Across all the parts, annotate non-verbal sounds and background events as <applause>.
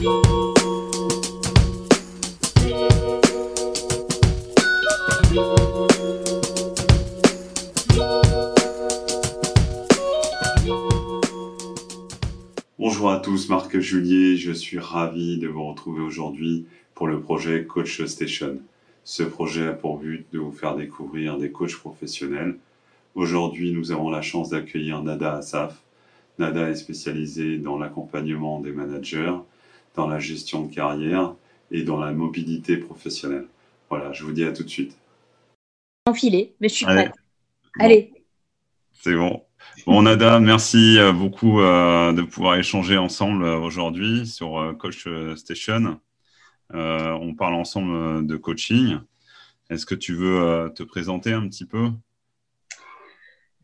Bonjour à tous, Marc Julier, je suis ravi de vous retrouver aujourd'hui pour le projet Coach Station. Ce projet a pour but de vous faire découvrir des coachs professionnels. Aujourd'hui, nous avons la chance d'accueillir Nada Asaf. Nada est spécialisée dans l'accompagnement des managers, dans la gestion de carrière et dans la mobilité professionnelle. Voilà, je vous dis à tout de suite. Enfilé, mais je suis prête. Allez. C'est bon. Bon, Nada, merci euh, beaucoup euh, de pouvoir échanger ensemble euh, aujourd'hui sur Coach Station. on parle ensemble de coaching. Est-ce que tu veux te présenter un petit peu?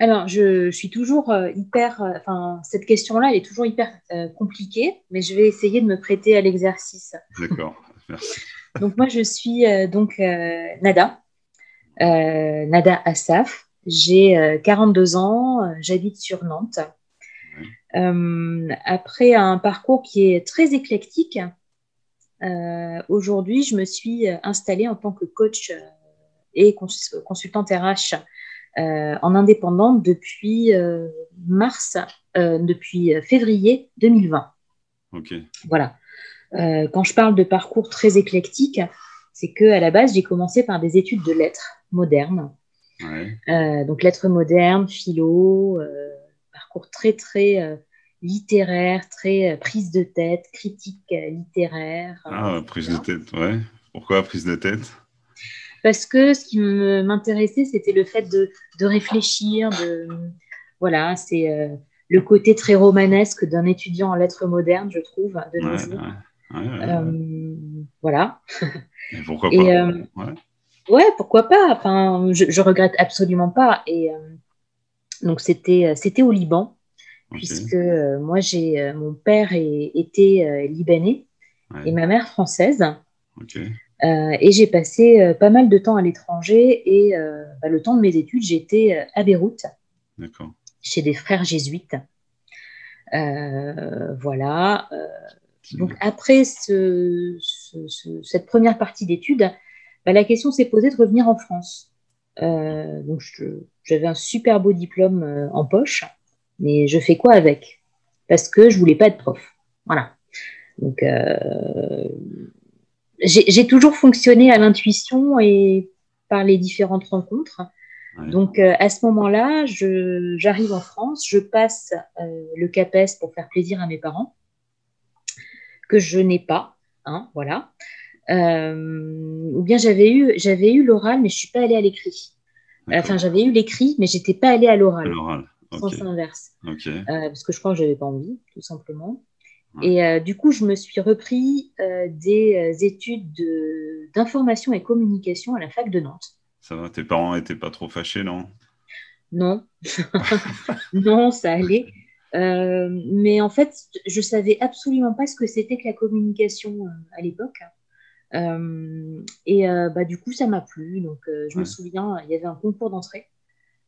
Alors, je, suis toujours hyper. Enfin, cette question-là, elle est toujours hyper compliquée, mais je vais essayer de me prêter à l'exercice. D'accord, <laughs> merci. donc, moi, je suis donc Nada, Nada Assaf. J'ai 42 euh, ans, euh, j'habite sur Nantes. Euh, après un parcours qui est très éclectique, aujourd'hui, je me suis installée en tant que coach et consultante RH en indépendante depuis mars, depuis février 2020. Ok. Voilà. quand je parle de parcours très éclectique, c'est que à la base, j'ai commencé par des études de lettres modernes. Euh, donc lettres modernes, philo, euh, parcours très très euh, littéraire, très prise de tête, critique littéraire. Ah, prise de tête, ouais. Pourquoi prise de tête? Parce que ce qui m'intéressait, c'était le fait de, de, réfléchir, de voilà, c'est le côté très romanesque d'un étudiant en lettres modernes, je trouve, de nos jours. voilà. Et pourquoi pas? Ouais, pourquoi pas? Enfin, je, je regrette absolument pas. Et euh, donc c'était euh, c'était au Liban, puisque euh, moi j'ai mon père était libanais et ma mère française. Et j'ai passé pas mal de temps à l'étranger et bah, le temps de mes études, j'étais à Beyrouth, chez des frères jésuites. voilà. donc après ce, cette première partie d'études, bah, la question s'est posée de revenir en France. Euh, donc j'avais un super beau diplôme euh, en poche, mais je fais quoi avec? Parce que je voulais pas être prof. Voilà. Donc euh, j'ai toujours fonctionné à l'intuition et par les différentes rencontres. Donc à ce moment-là, j'arrive en France, je passe le CAPES pour faire plaisir à mes parents, que je n'ai pas. Hein, voilà. Euh, ou bien j'avais eu, j'avais eu l'oral, mais je suis pas allée à l'écrit. Enfin, j'avais eu l'écrit, mais j'étais pas allée à l'oral. L'oral. Sens inverse. Euh, parce que je crois que j'avais pas envie, tout simplement. Et euh, du coup, je me suis repris des études d'information et communication à la fac de Nantes. Ça va, tes parents n'étaient pas trop fâchés, non? Non, <laughs> non, ça allait. mais en fait, je savais absolument pas ce que c'était que la communication à l'époque. Euh, et euh, bah, du coup, ça m'a plu. Donc, euh, je me souviens, il y avait un concours d'entrée.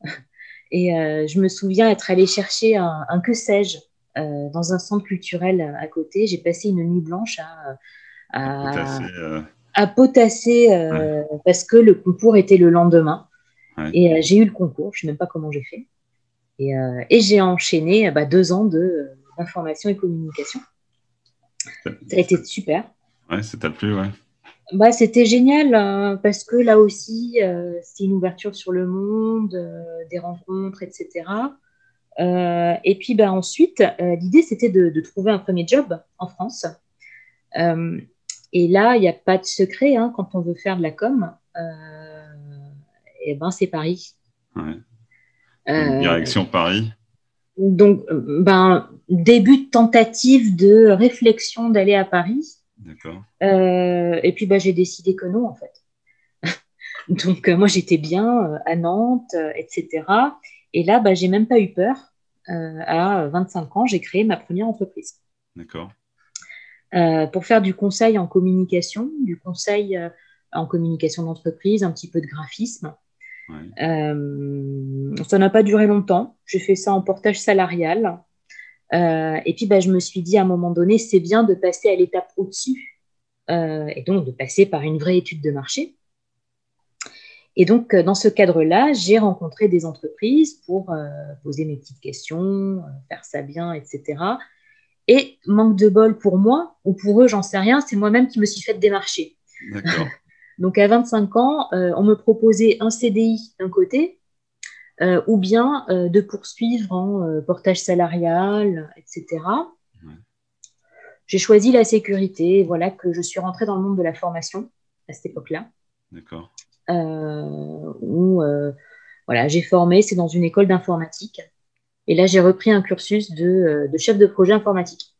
<laughs> et je me souviens être allée chercher un, que sais-je dans un centre culturel à côté. J'ai passé une nuit blanche à, à, potasser, parce que le concours était le lendemain. Et j'ai eu le concours, je ne sais même pas comment j'ai fait. Et, et j'ai enchaîné bah, deux ans d'information et communication. Ça a été super. Ouais, ça t'a plu, ouais. Bah, c'était génial hein, parce que là aussi, euh, c'est une ouverture sur le monde, euh, des rencontres, etc. Euh, et puis bah, ensuite, l'idée, c'était de, trouver un premier job en France. et là, il n'y a pas de secret hein, quand on veut faire de la com. et ben, c'est Paris. Direction Paris. Donc, ben, début de tentative de réflexion d'aller à Paris. D'accord. Euh, et puis, bah, j'ai décidé que non, en fait. <laughs> Donc, euh, moi, j'étais bien euh, à Nantes, etc. Et là, bah, j'ai même pas eu peur. à 25 ans, j'ai créé ma première entreprise. D'accord. pour faire du conseil en communication, du conseil en communication d'entreprise, un petit peu de graphisme. ça n'a pas duré longtemps. J'ai fait ça en portage salarial. et puis, bah, je me suis dit à un moment donné, c'est bien de passer à l'étape au-dessus, et donc de passer par une vraie étude de marché. Et donc, dans ce cadre-là, j'ai rencontré des entreprises pour poser mes petites questions, faire ça bien, etc. Et manque de bol pour moi, ou pour eux, j'en sais rien, c'est moi-même qui me suis fait démarcher. D'accord. <laughs> Donc à 25 ans, euh, on me proposait un CDI d'un côté, euh, ou bien euh, de poursuivre en portage salarial, etc. J'ai choisi la sécurité, voilà que je suis rentrée dans le monde de la formation à cette époque-là. D'accord. Où voilà, j'ai formé, c'est dans une école d'informatique. Et là, j'ai repris un cursus de, de chef de projet informatique.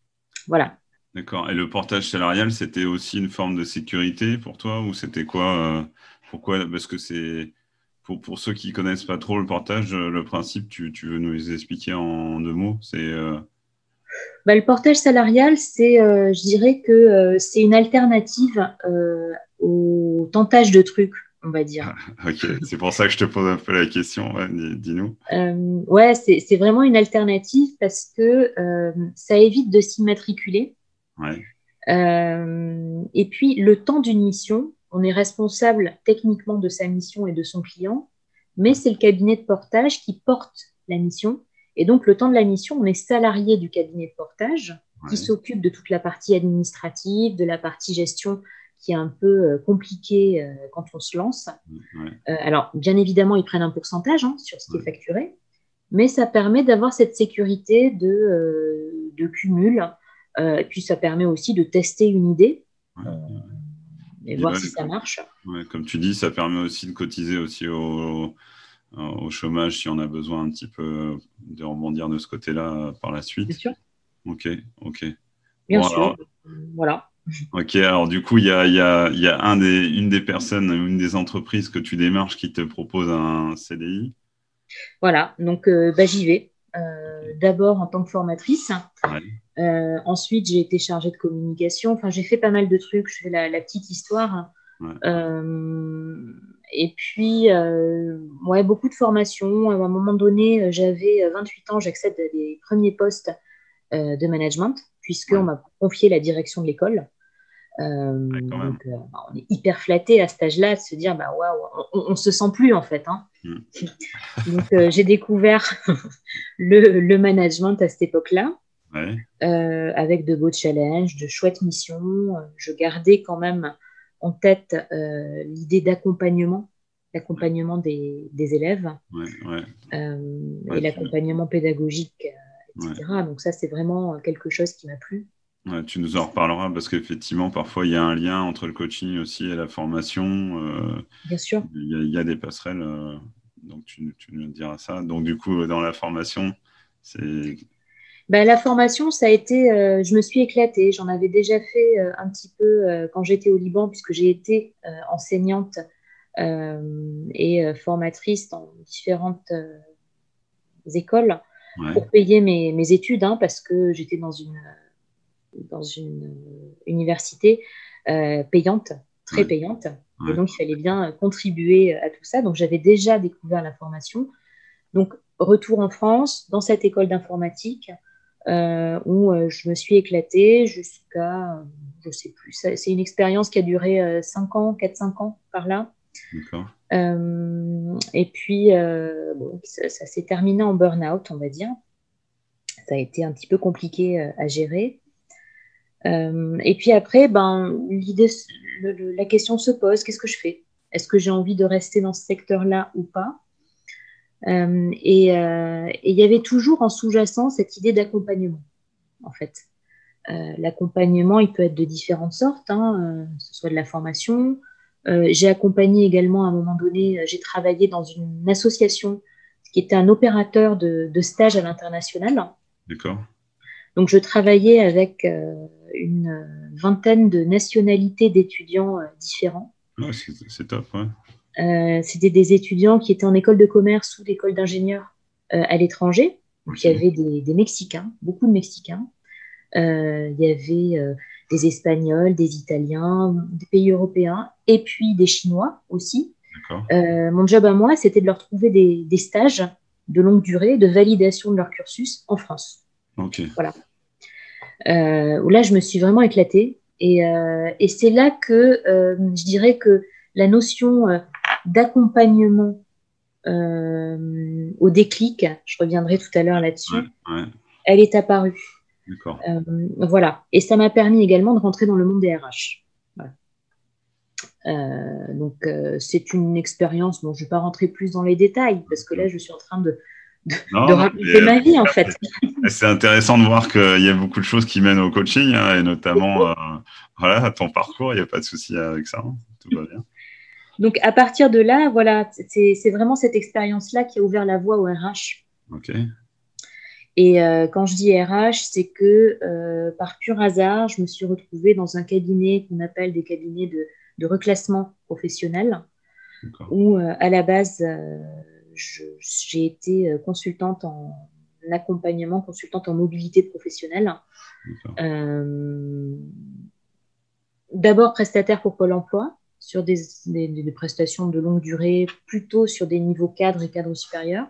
Voilà. D'accord. Et le portage salarial, c'était aussi une forme de sécurité pour toi ou c'était quoi euh, Pourquoi? Parce que c'est pour, pour ceux qui connaissent pas trop le portage, euh, le principe, tu, tu veux nous expliquer en deux mots? C'est euh, bah, le portage salarial, c'est, je dirais que c'est une alternative au tentage de trucs, on va dire. <laughs> ok, c'est pour ça que je te pose un peu la question. dis-nous. ouais, c'est, vraiment une alternative parce que ça évite de s'immatriculer. Euh, et puis, le temps d'une mission, on est responsable techniquement de sa mission et de son client, mais c'est le cabinet de portage qui porte la mission. Et donc, le temps de la mission, on est salarié du cabinet de portage qui s'occupe de toute la partie administrative, de la partie gestion qui est un peu euh, compliquée euh, quand on se lance. alors, bien évidemment, ils prennent un pourcentage hein, sur ce qui est facturé, mais ça permet d'avoir cette sécurité de, de cumul euh, et puis, ça permet aussi de tester une idée euh, et, voir si ça marche. comme tu dis, ça permet aussi de cotiser aussi au, au, chômage si on a besoin un petit peu de rebondir de ce côté-là par la suite. Bien sûr. Ok, ok. Bien sûr. voilà. Ok, alors du coup, il y a, y a, y a un des, une des personnes, une des entreprises que tu démarches qui te propose un CDI. Voilà, donc euh, bah, j'y vais. D'abord en tant que formatrice. Ouais. Euh, ensuite, j'ai été chargée de communication. Enfin, j'ai fait pas mal de trucs. Je fais la, petite histoire. Euh, et puis, euh, ouais, beaucoup de formations. À un moment donné, j'avais 28 ans, j'accède à des premiers postes de management, puisqu'on m'a confié la direction de l'école. Donc, bah, on est hyper flatté à cet âge-là de se dire, bah, on, ne se sent plus en fait. Hein. Mm. <laughs> donc, j'ai découvert <laughs> le, le, management à cette époque-là. Euh, avec de beaux challenges, de chouettes missions. Je gardais quand même en tête euh, l'idée d'accompagnement, l'accompagnement des, élèves euh, et l'accompagnement pédagogique, etc. Donc ça, c'est vraiment quelque chose qui m'a plu. Tu nous en reparleras parce qu'effectivement, parfois, il y a un lien entre le coaching aussi et la formation. Bien sûr. Il y, a des passerelles, donc tu, tu, nous diras ça. Donc du coup, dans la formation, c'est ben, la formation, ça a été, euh, je me suis éclatée. J'en avais déjà fait euh, un petit peu euh, quand j'étais au Liban, puisque j'ai été enseignante et formatrice dans différentes écoles pour payer mes, mes études, hein, parce que j'étais dans une, dans une université payante, très payante. Et donc, il fallait bien contribuer à tout ça. Donc, j'avais déjà découvert la formation. Donc, retour en France, dans cette école d'informatique, euh, où euh, je me suis éclatée jusqu'à, je sais plus, c'est une expérience qui a duré 5 euh, ans, 4-5 ans par là. et puis, bon, ça, s'est terminé en burn-out, on va dire. Ça a été un petit peu compliqué à gérer. Et puis après, ben, l'idée, la question se pose, qu'est-ce que je fais? Est-ce que j'ai envie de rester dans ce secteur-là ou pas? Euh, euh, et il y avait toujours en sous-jacent cette idée d'accompagnement, en fait. Euh, l'accompagnement, il peut être de différentes sortes, hein, que ce soit de la formation. j'ai accompagné également à un moment donné, j'ai travaillé dans une association qui était un opérateur de, de stage à l'international. D'accord. Donc, je travaillais avec une vingtaine de nationalités d'étudiants différents. Ah, c'est top, ouais. Euh, c'était des étudiants qui étaient en école de commerce ou d'école d'ingénieurs euh, à l'étranger. Donc, il y avait des, Mexicains, beaucoup de Mexicains. Euh, il y avait des Espagnols, des Italiens, des pays européens, et puis des Chinois aussi. mon job à moi, c'était de leur trouver des, stages de longue durée, de validation de leur cursus en France. Ok. Voilà. Où là, je me suis vraiment éclatée. Et, et c'est là que je dirais que la notion d'accompagnement au déclic, je reviendrai tout à l'heure là-dessus, elle est apparue. Euh, voilà. Et ça m'a permis également de rentrer dans le monde des RH. Euh, donc, euh, c'est une expérience dont je ne vais pas rentrer plus dans les détails parce que là, je suis en train de, raconter ma vie en fait. C'est intéressant de voir qu'il y a beaucoup de choses qui mènent au coaching hein, et notamment voilà, à ton parcours, il n'y a pas de souci avec ça. Hein. tout va bien. Donc, à partir de là, voilà, c'est vraiment cette expérience-là qui a ouvert la voie au RH. Ok. Et euh, quand je dis RH, c'est que euh, par pur hasard, je me suis retrouvée dans un cabinet qu'on appelle des cabinets de, reclassement professionnel, où euh, à la base, j'ai été consultante en accompagnement, consultante en mobilité professionnelle. D'abord prestataire pour Pôle emploi sur des, des, prestations de longue durée, plutôt sur des niveaux cadres et cadres supérieurs.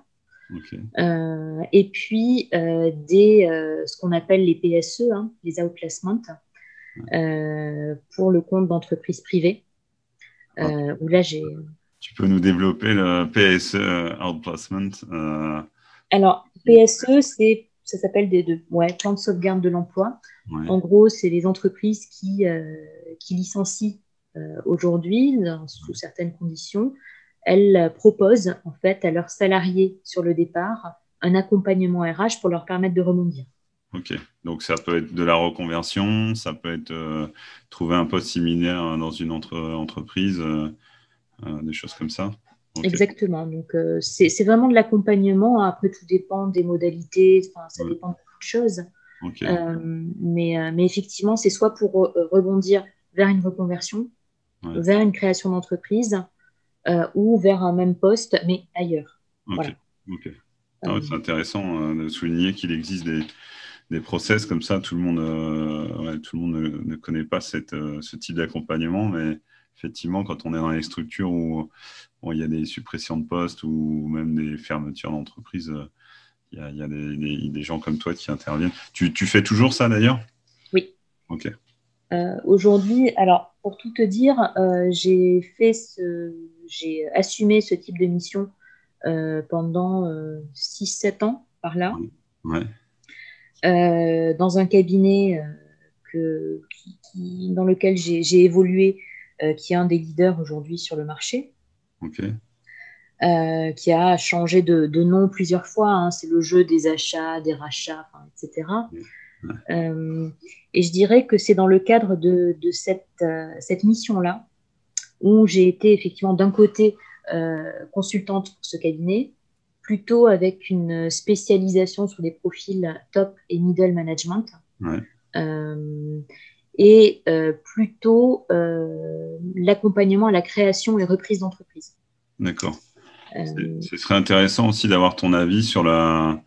Euh, et puis, euh, des, euh, ce qu'on appelle les PSE, hein, les outplacements, pour le compte d'entreprises privées. où là, j'ai. Tu peux nous développer le PSE outplacement Alors, PSE, c'est, ça s'appelle des deux. Ouais, plan de sauvegarde de l'emploi. En gros, c'est les entreprises qui, qui licencient aujourd'hui, sous certaines conditions, elles proposent en fait à leurs salariés sur le départ un accompagnement RH pour leur permettre de rebondir. Ok, donc ça peut être de la reconversion, ça peut être euh, trouver un poste similaire dans une autre entreprise, euh, euh, des choses comme ça. Exactement, donc c'est vraiment de l'accompagnement. Après, tout dépend des modalités, ça dépend de beaucoup de choses. mais, mais, effectivement, c'est soit pour rebondir vers une reconversion, vers une création d'entreprise, euh, ou vers un même poste, mais ailleurs. Ok. Ah euh, c'est intéressant euh, de souligner qu'il existe des, des, process comme ça. Tout le monde, tout le monde ne, connaît pas cette, ce type d'accompagnement, mais effectivement, quand on est dans les structures où, il y a des suppressions de postes ou même des fermetures d'entreprises, il y a, y a des, des, gens comme toi qui interviennent. Tu, tu fais toujours ça d'ailleurs? Oui. Ok. Aujourd'hui, alors pour tout te dire, j'ai fait ce, j'ai assumé ce type de mission euh, pendant 6-7 euh, ans par là, euh, dans un cabinet que, dans lequel j'ai évolué, qui est un des leaders aujourd'hui sur le marché. qui a changé de, nom plusieurs fois. Hein. C'est le jeu des achats, des rachats, etc. et je dirais que c'est dans le cadre de, de cette, cette mission-là où j'ai été effectivement d'un côté euh, consultante pour ce cabinet, plutôt avec une spécialisation sur des profils top et middle management. Euh, et euh, plutôt l'accompagnement à la création et reprise d'entreprise. D'accord. Ce serait intéressant aussi d'avoir ton avis sur la,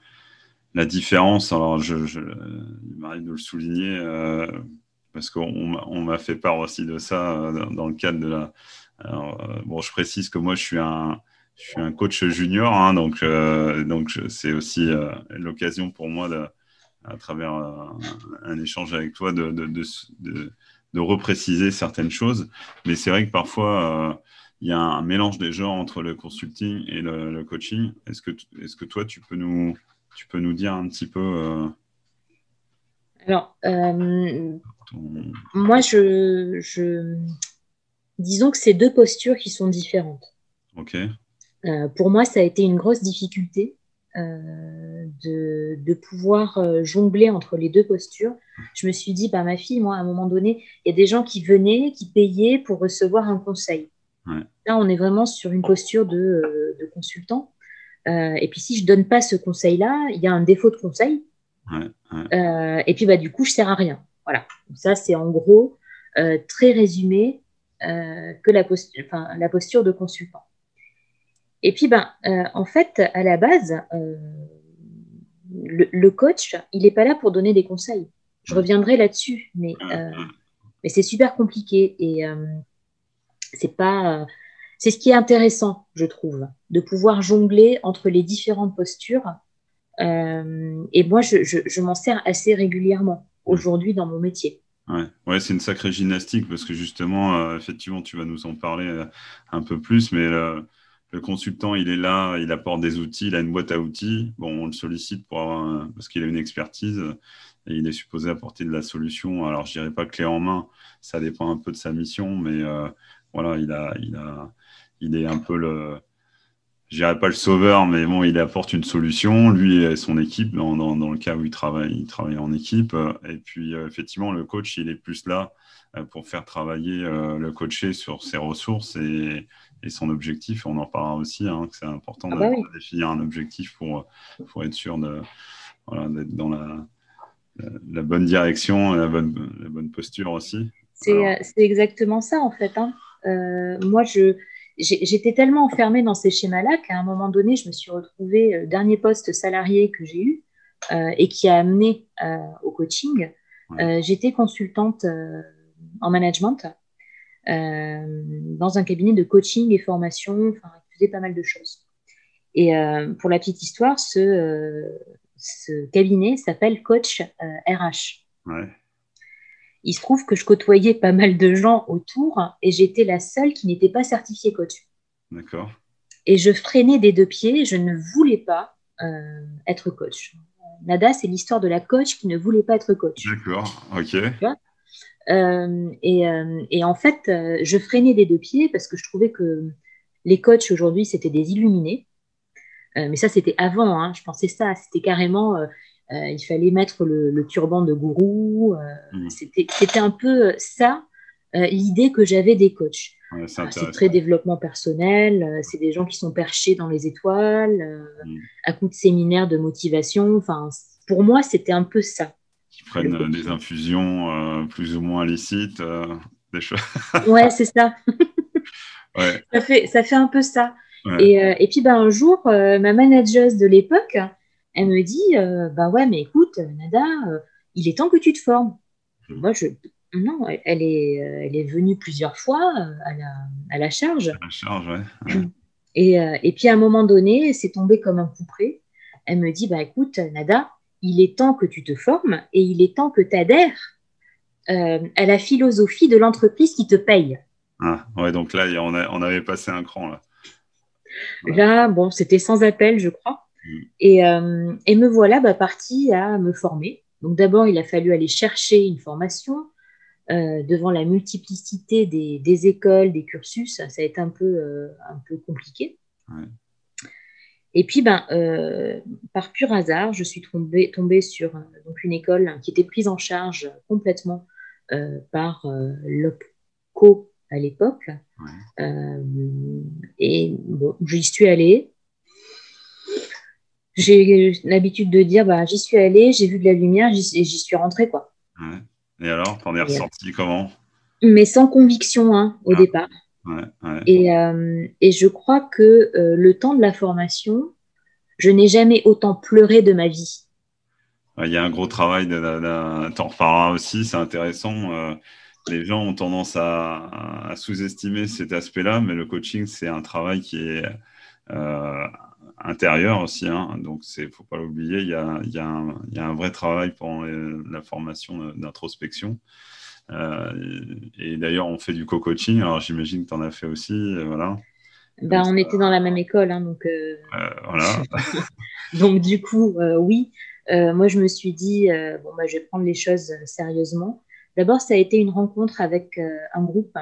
la différence. Alors, je, je, il m'arrive de le souligner parce qu'on m'a fait part aussi de ça euh, dans le cadre de la. Euh, bon, je précise que moi, je suis un, je suis un coach junior, hein, donc euh, donc c'est aussi l'occasion pour moi de, à travers un, échange avec toi de, de, de, de, repréciser certaines choses. Mais c'est vrai que parfois il y a un mélange des genres entre le consulting et le, coaching. Est-ce que est-ce que toi tu peux nous tu peux nous dire un petit peu Alors moi, je, disons que c'est deux postures qui sont différentes. Ok. Euh, pour moi, ça a été une grosse difficulté euh, de, pouvoir euh, jongler entre les deux postures. Je me suis dit, bah, ma fille, moi, à un moment donné, il y a des gens qui venaient, qui payaient pour recevoir un conseil. Là, on est vraiment sur une posture de, consultant. et puis, si je donne pas ce conseil-là, il y a un défaut de conseil. et puis, bah, du coup, je sers à rien. Voilà, ça c'est en gros euh, très résumé euh, que la posture, la posture de consultant. Et puis, ben, euh, en fait, à la base, le, coach, il n'est pas là pour donner des conseils. Je reviendrai là-dessus, mais, mais c'est super compliqué et c'est pas. c'est ce qui est intéressant, je trouve, de pouvoir jongler entre les différentes postures et moi, je, je m'en sers assez régulièrement aujourd'hui dans mon métier. Ouais, ouais c'est une sacrée gymnastique parce que justement, euh, effectivement, tu vas nous en parler euh, un peu plus, mais le, consultant, il est là, il apporte des outils, il a une boîte à outils. Bon, on le sollicite pour parce qu'il a une expertise et il est supposé apporter de la solution. Alors, je dirais pas clé en main, ça dépend un peu de sa mission, mais euh, voilà, il a, il a, il est un peu le, je dirais pas le sauveur, mais bon, il apporte une solution, lui et son équipe, dans, dans, le cas où il travaille, il travaille en équipe. Et puis, euh, effectivement, le coach, il est plus là pour faire travailler euh, le coaché sur ses ressources et, et, son objectif. On en parlera aussi, hein, que c'est important ah bah de, définir un objectif pour, pour être sûr voilà, d'être dans la, la, bonne direction, la bonne, la bonne posture aussi. C'est, exactement ça, en fait. Hein. moi, je j'étais tellement enfermée dans ces schémas-là qu'à un moment donné, je me suis retrouvée, le euh, dernier poste salarié que j'ai eu euh, et qui a amené euh, au coaching, j'étais consultante en management dans un cabinet de coaching et formation, enfin, je faisais pas mal de choses. Et pour la petite histoire, ce, ce cabinet s'appelle Coach RH. Ouais il se trouve que je côtoyais pas mal de gens autour et j'étais la seule qui n'était pas certifiée coach. D'accord. Et je freinais des deux pieds, je ne voulais pas euh, être coach. Nada, c'est l'histoire de la coach qui ne voulait pas être coach. D'accord, ok. Euh, et, euh, et, en fait, je freinais des deux pieds parce que je trouvais que les coachs aujourd'hui, c'était des illuminés. mais ça, c'était avant, hein, je pensais ça. C'était carrément, euh, il fallait mettre le, turban de gourou. Euh, mmh. C'était un peu ça, euh, l'idée que j'avais des coachs. c'est très développement personnel, c'est des gens qui sont perchés dans les étoiles, mmh. à coup de séminaires de motivation. Enfin, pour moi, c'était un peu ça. Qui prennent des infusions plus ou moins illicites, des choses. <laughs> ouais, c'est ça. ça, fait, ça fait un peu ça. Et, et, puis ben, un jour, ma manageuse de l'époque, elle me dit euh, Bah ouais, mais écoute, Nada, euh, il est temps que tu te formes. moi, je. Non, elle est, euh, elle est venue plusieurs fois à la, à la charge. À la charge, ouais. Et, et, puis à un moment donné, c'est tombé comme un coup près. Elle me dit Bah écoute, Nada, il est temps que tu te formes et il est temps que tu adhères à la philosophie de l'entreprise qui te paye. Ah, ouais, donc là, on, on avait passé un cran. Là, là bon, c'était sans appel, je crois. Mm. Euh, et, me voilà bah, partie à me former. Donc d'abord, il a fallu aller chercher une formation euh, devant la multiplicité des, écoles, des cursus. Ça a été un peu, euh, un peu compliqué. Et puis, ben, par pur hasard, je suis tombée, tombée sur donc une école qui était prise en charge complètement par l'OPCO à l'époque. et bon, j'y suis allée j'ai l'habitude de dire bah, j'y suis allée, j'ai vu de la lumière, j'y suis rentrée. Quoi. Et alors, t'en es ressorti comment? Mais sans conviction hein, au ah. départ. Et, euh, et, je crois que euh, le temps de la formation, je n'ai jamais autant pleuré de ma vie. Il y a un gros travail, de, t'en reparleras aussi, c'est intéressant. Euh, les gens ont tendance à, à sous-estimer cet aspect-là, mais le coaching, c'est un travail qui est intérieur aussi. Hein. Donc, il faut pas l'oublier, il y a, y, y a, un vrai travail pour la formation d'introspection. Euh, et d'ailleurs, on fait du co-coaching. Alors, j'imagine que tu en as fait aussi. Euh, voilà. Ben, on était dans la même école. Hein, donc, euh, voilà. <laughs> donc, du coup, oui. moi, je me suis dit, bon, bah, je vais prendre les choses sérieusement. D'abord, ça a été une rencontre avec un groupe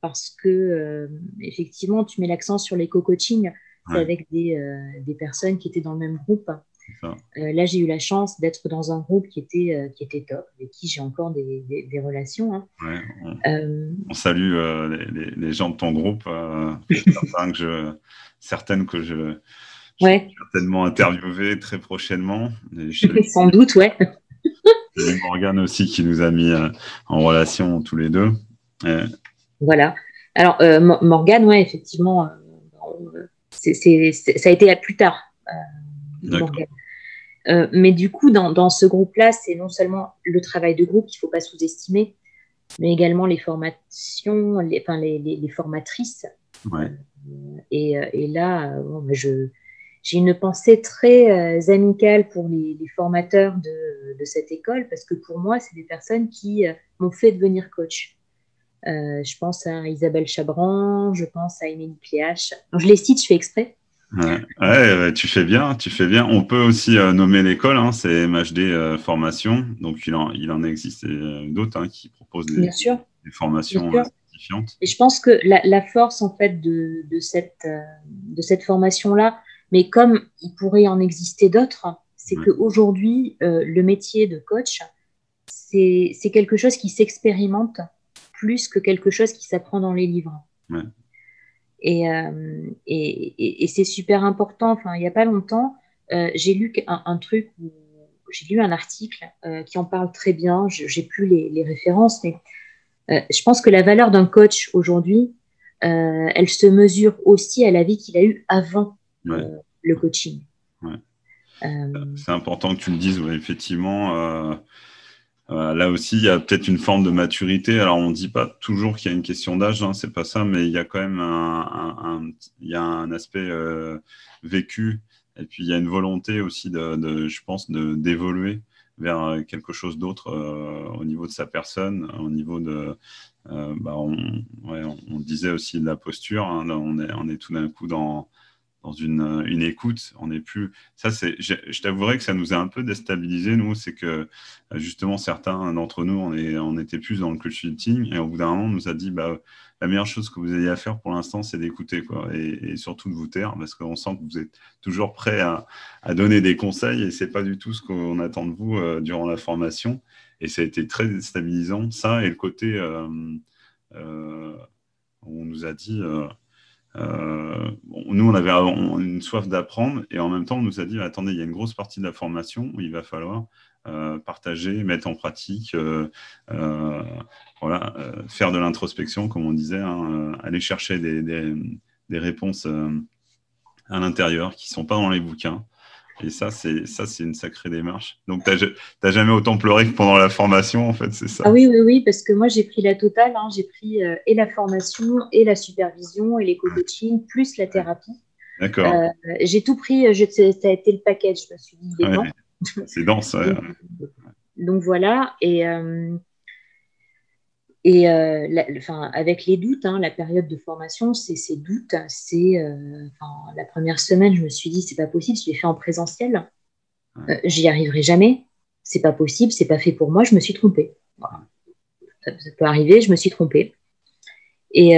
parce que, effectivement, tu mets l'accent sur les co-coaching avec des, des, personnes qui étaient dans le même groupe. Euh, là, j'ai eu la chance d'être dans un groupe qui était, euh, qui était top, avec qui j'ai encore des, des, relations. Hein. on, salue les, les, gens de ton groupe, <laughs> certaines que je, certaines que je, vais certainement interviewer très prochainement. <laughs> Sans doute, ouais. <laughs> Morgane aussi qui nous a mis en relation tous les deux. Voilà. Alors, Morgane, ouais, effectivement, ça a été à plus tard. Euh, euh, mais du coup, dans, ce groupe-là, c'est non seulement le travail de groupe qu'il ne faut pas sous-estimer, mais également les formations, les, enfin, les, formatrices. Euh, et, là, bah, je j'ai une pensée très amicale pour les, formateurs de, cette école parce que pour moi, c'est des personnes qui m'ont fait devenir coach. je pense à Isabelle Chabran, je pense à Émilie Pliache. je les cite, je fais exprès. Ouais, tu fais bien, tu fais bien. On peut aussi nommer l'école, hein, c'est MHD Formation. Donc, il en, il en existe d'autres hein, qui proposent des, des formations et je pense que la, force en fait de, cette, euh, de cette formation-là, mais comme il pourrait en exister d'autres, c'est qu'aujourd'hui, euh, le métier de coach, c'est quelque chose qui s'expérimente plus que quelque chose qui s'apprend dans les livres. Euh, et, et, c'est super important. Enfin, il n'y a pas longtemps, j'ai lu un, truc, j'ai lu un article qui en parle très bien. Je n'ai plus les, les, références, mais euh, je pense que la valeur d'un coach aujourd'hui, euh, elle se mesure aussi à la vie qu'il a eue avant euh, le coaching. C'est important que tu le dises, effectivement. Là aussi, il y a peut-être une forme de maturité. Alors, on ne dit pas toujours qu'il y a une question d'âge, hein, c'est pas ça, mais il y a quand même un, il y a un aspect vécu et puis il y a une volonté aussi, de, je pense, d'évoluer vers euh, quelque chose d'autre euh, au niveau de sa personne, au niveau de, euh, bah on, disait aussi de la posture. Hein, on, est, on est tout d'un coup dans, dans une, une, écoute. On n'est plus. Ça, c'est. Je, je t'avouerai que ça nous a un peu déstabilisé nous. C'est que justement certains d'entre nous, on, est, on était plus dans le consulting et au bout d'un moment, on nous a dit, bah, la meilleure chose que vous ayez à faire pour l'instant, c'est d'écouter, quoi, et, surtout de vous taire, parce qu'on sent que vous êtes toujours prêt à, donner des conseils, et c'est pas du tout ce qu'on attend de vous euh, durant la formation. Et ça a été très déstabilisant, ça, et le côté, euh, euh, on nous a dit, nous, on avait une soif d'apprendre, et en même temps, on nous a dit, attendez, il y a une grosse partie de la formation où il va falloir euh, partager, mettre en pratique, euh, euh, voilà, faire de l'introspection, comme on disait, hein, aller chercher des, des, réponses à l'intérieur qui ne sont pas dans les bouquins. Et ça, c'est ça, c'est une sacrée démarche. Donc, tu n'as jamais autant pleuré que pendant la formation, en fait, c'est ça Ah oui, oui, oui, parce que moi, j'ai pris la totale. Hein. j'ai pris et la formation, et la supervision, et l'éco-coaching, plus la thérapie. D'accord. j'ai tout pris. Je, ça a été le package. Je me suis dit, C'est dense. <laughs> donc, voilà. Et, euh, et euh, enfin, avec les doutes, hein, la période de formation, c'est ces doutes. C'est euh, la première semaine, je me suis dit, c'est pas possible, je l'ai fait en présentiel. J'y arriverai jamais. C'est pas possible, c'est pas fait pour moi, je me suis trompée. Ça, peut arriver, je me suis trompée. Et,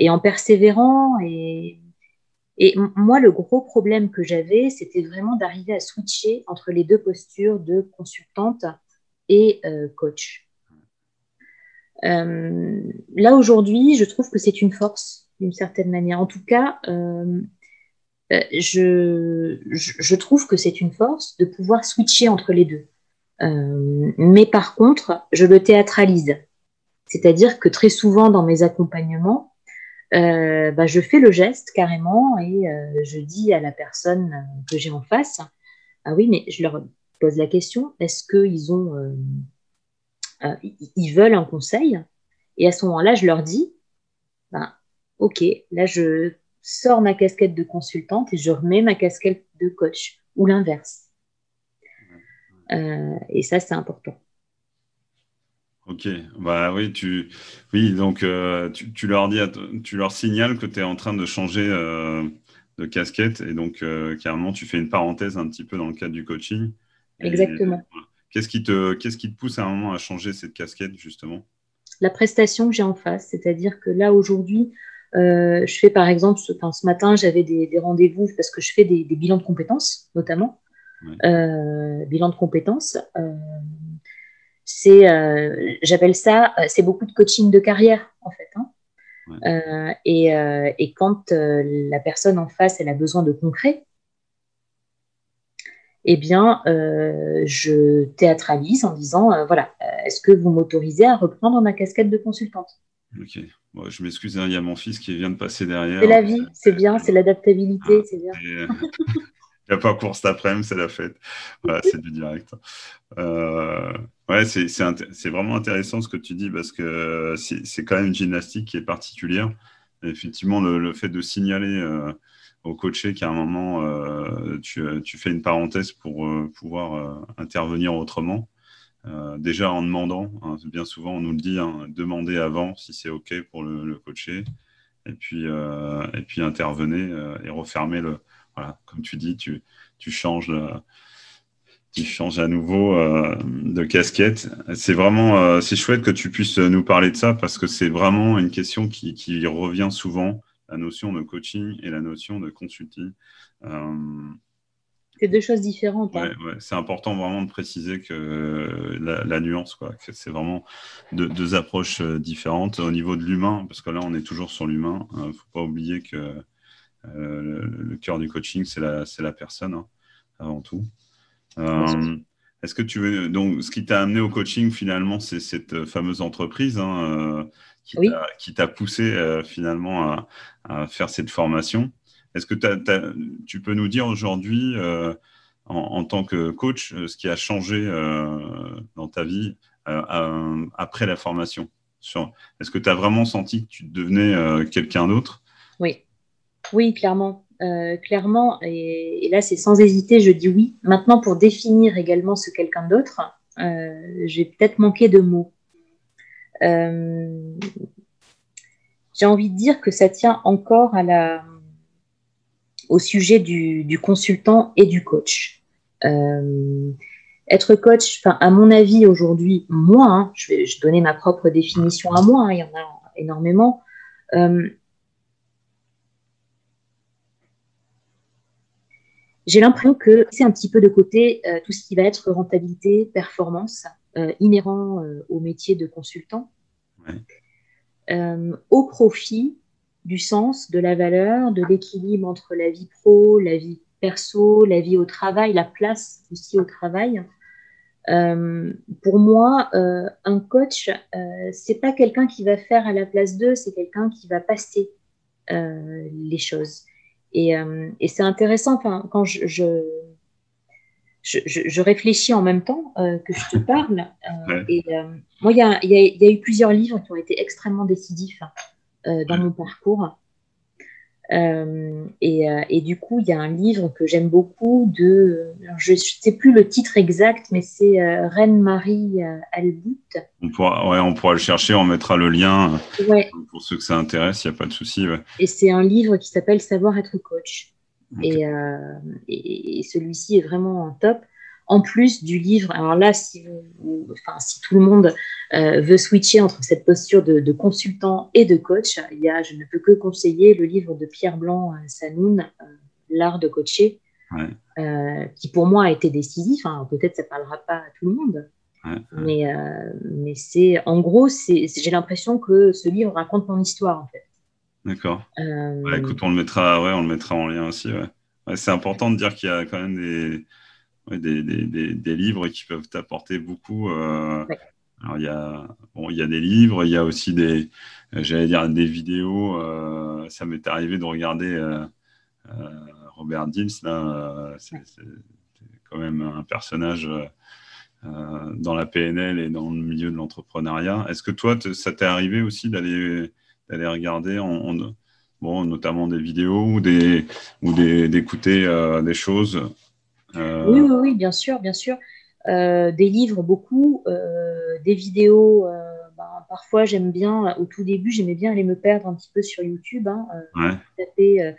et en persévérant et et moi, le gros problème que j'avais, c'était vraiment d'arriver à switcher entre les deux postures de consultante et euh, coach. Euh, là, aujourd'hui, je trouve que c'est une force, d'une certaine manière. En tout cas, euh, je, je, trouve que c'est une force de pouvoir switcher entre les deux. mais par contre, je le théâtralise. C'est-à-dire que très souvent dans mes accompagnements, euh, bah, je fais le geste carrément et euh, je dis à la personne que j'ai en face, ah oui, mais je leur pose la question, est-ce qu'ils ont, euh, ils veulent un conseil Et à ce moment-là, je leur dis, ben, ok, là je sors ma casquette de consultante et je remets ma casquette de coach ou l'inverse. et ça, c'est important. Ok, bah oui, tu, oui, donc euh, tu, leur dis, tu leur signales que tu es en train de changer euh, de casquette et donc euh, carrément tu fais une parenthèse un petit peu dans le cadre du coaching. Exactement. Qu'est-ce qui te, qu'est-ce qui te pousse à un moment à changer cette casquette justement? La prestation que j'ai en face, c'est-à-dire que là aujourd'hui, je fais par exemple, ce, ce matin j'avais des, rendez-vous parce que je fais des, bilans de compétences notamment, bilan de compétences c'est, euh, j'appelle ça, euh, c'est beaucoup de coaching de carrière en fait. Hein. Euh, et, et, quand la personne en face, elle a besoin de concret, eh bien, je théâtralise en disant, voilà, est-ce que vous m'autorisez à reprendre ma casquette de consultante? Ok. je m'excuse, hein, il y a mon fils qui vient de passer derrière. C'est la vie, c'est bien, c'est l'adaptabilité, ah, c'est bien. <laughs> Il n'y a pas course cet après-midi, c'est la fête. Voilà, c'est du direct. Euh, ouais, c'est vraiment intéressant ce que tu dis parce que c'est quand même une gymnastique qui est particulière. effectivement, le, fait de signaler euh, au coaché qu'à un moment, tu, tu, fais une parenthèse pour pouvoir intervenir autrement. déjà en demandant, hein, bien souvent on nous le dit, hein, demander avant si c'est OK pour le, le coacher, et puis, et puis intervenez et refermer le. Voilà, comme tu dis, tu, tu changes changes à nouveau euh, de casquette. C'est vraiment euh, c'est chouette que tu puisses nous parler de ça parce que c'est vraiment une question qui, qui, revient souvent, la notion de coaching et la notion de consulting. Euh, c'est deux choses différentes. Hein. Ouais, c'est important vraiment de préciser que la, nuance, quoi, que c'est vraiment deux, approches différentes au niveau de l'humain, parce que là on est toujours sur l'humain. Il ne faut pas oublier que le, cœur du coaching, c'est la, la personne hein, avant tout. Euh, est-ce que tu veux donc ce qui t'a amené au coaching finalement, c'est cette fameuse entreprise hein, euh, qui t'a poussé euh, finalement à, faire cette formation. Est-ce que tu peux nous dire aujourd'hui, en, tant que coach, ce qui a changé dans ta vie après la formation? Est-ce que tu as vraiment senti que tu devenais quelqu'un d'autre? Oui, oui, clairement. Euh, clairement, et, là c'est sans hésiter, je dis oui. Maintenant, pour définir également ce quelqu'un d'autre, euh, j'ai peut-être manqué de mots. Euh, j'ai envie de dire que ça tient encore à la, au sujet du, consultant et du coach. être coach, à mon avis aujourd'hui, moi, hein, je vais donner ma propre définition à moi, hein, il y en a énormément. J'ai l'impression que c'est un petit peu de côté euh, tout ce qui va être rentabilité, performance, euh, inhérent euh, au métier de consultant, au profit du sens, de la valeur, de l'équilibre entre la vie pro, la vie perso, la vie au travail, la place aussi au travail. pour moi, un coach, c'est pas quelqu'un qui va faire à la place d'eux, c'est quelqu'un qui va passer les choses. Euh, et, c'est intéressant quand je, je, je, réfléchis en même temps euh, que je te <laughs> parle. Euh, et moi, il y a, y a, eu plusieurs livres qui ont été extrêmement décisifs dans mon parcours. Euh, et, euh, et, du coup, il y a un livre que j'aime beaucoup de, je ne sais plus le titre exact, mais c'est euh, Reine Marie Albout. On pourra, ouais, on pourra le chercher, on mettra le lien pour ceux que ça intéresse, il n'y a pas de souci. Et c'est un livre qui s'appelle Savoir être coach. Et, et, celui-ci est vraiment en top en plus du livre. Alors là, si, enfin, si tout le monde euh, veut switcher entre cette posture de, consultant et de coach, il y a, je ne peux que conseiller le livre de Pierre Blanc euh, Sanoun, euh, L'art de coacher, qui pour moi a été décisif. Hein. Peut-être ça ne parlera pas à tout le monde. Mais, mais c'est en gros, j'ai l'impression que ce livre raconte mon histoire en fait. D'accord. écoute, on le mettra, ouais, on le mettra en lien aussi. c'est important de dire qu'il y a quand même des, des, des, des, livres qui peuvent t'apporter beaucoup. Euh, alors, il y, a, bon, il y a des livres, il y a aussi des, j'allais dire, des vidéos. Euh, ça m'est arrivé de regarder euh, Robert Dills, là, c'est quand même un personnage dans la PNL et dans le milieu de l'entrepreneuriat. Est-ce que toi, ça t'est arrivé aussi d'aller d'aller regarder en, bon, notamment des vidéos ou des ou d'écouter des choses euh, oui, oui, oui, bien sûr, bien sûr. Euh, des livres, beaucoup, euh, des vidéos. Ben, parfois, j'aime bien, au tout début, j'aimais bien aller me perdre un petit peu sur YouTube, hein, taper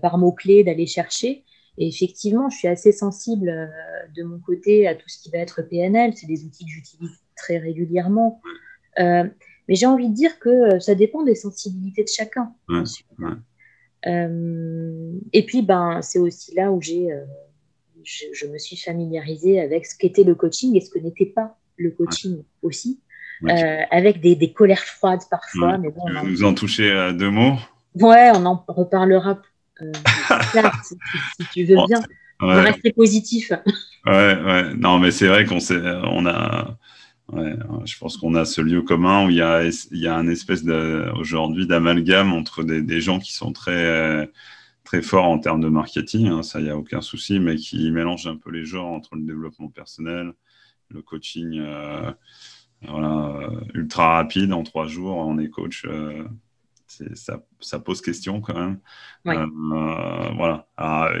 par mots-clés, d'aller chercher. Et effectivement, je suis assez sensible de mon côté à tout ce qui va être PNL. C'est des outils que j'utilise très régulièrement. Mais j'ai envie de dire que ça dépend des sensibilités de chacun. et puis, ben, c'est aussi là où j'ai je, me suis familiarisée avec ce qu'était le coaching et ce que n'était pas le coaching aussi, euh, avec des, des, colères froides parfois. Mais bon, Vous en touchez à deux mots? Ouais, on en reparlera euh, <laughs> si, tu veux bien. Rester positif. Ouais, ouais. Non, mais c'est vrai qu'on on a. Ouais, je pense qu'on a ce lieu commun où il y a, il y a un espèce aujourd'hui d'amalgame entre des, gens qui sont très très fort en termes de marketing, hein, ça, il n'y a aucun souci, mais qui mélange un peu les genres entre le développement personnel, le coaching euh, voilà, ultra rapide, en trois jours, on est coach, euh, ça, pose question quand même. voilà.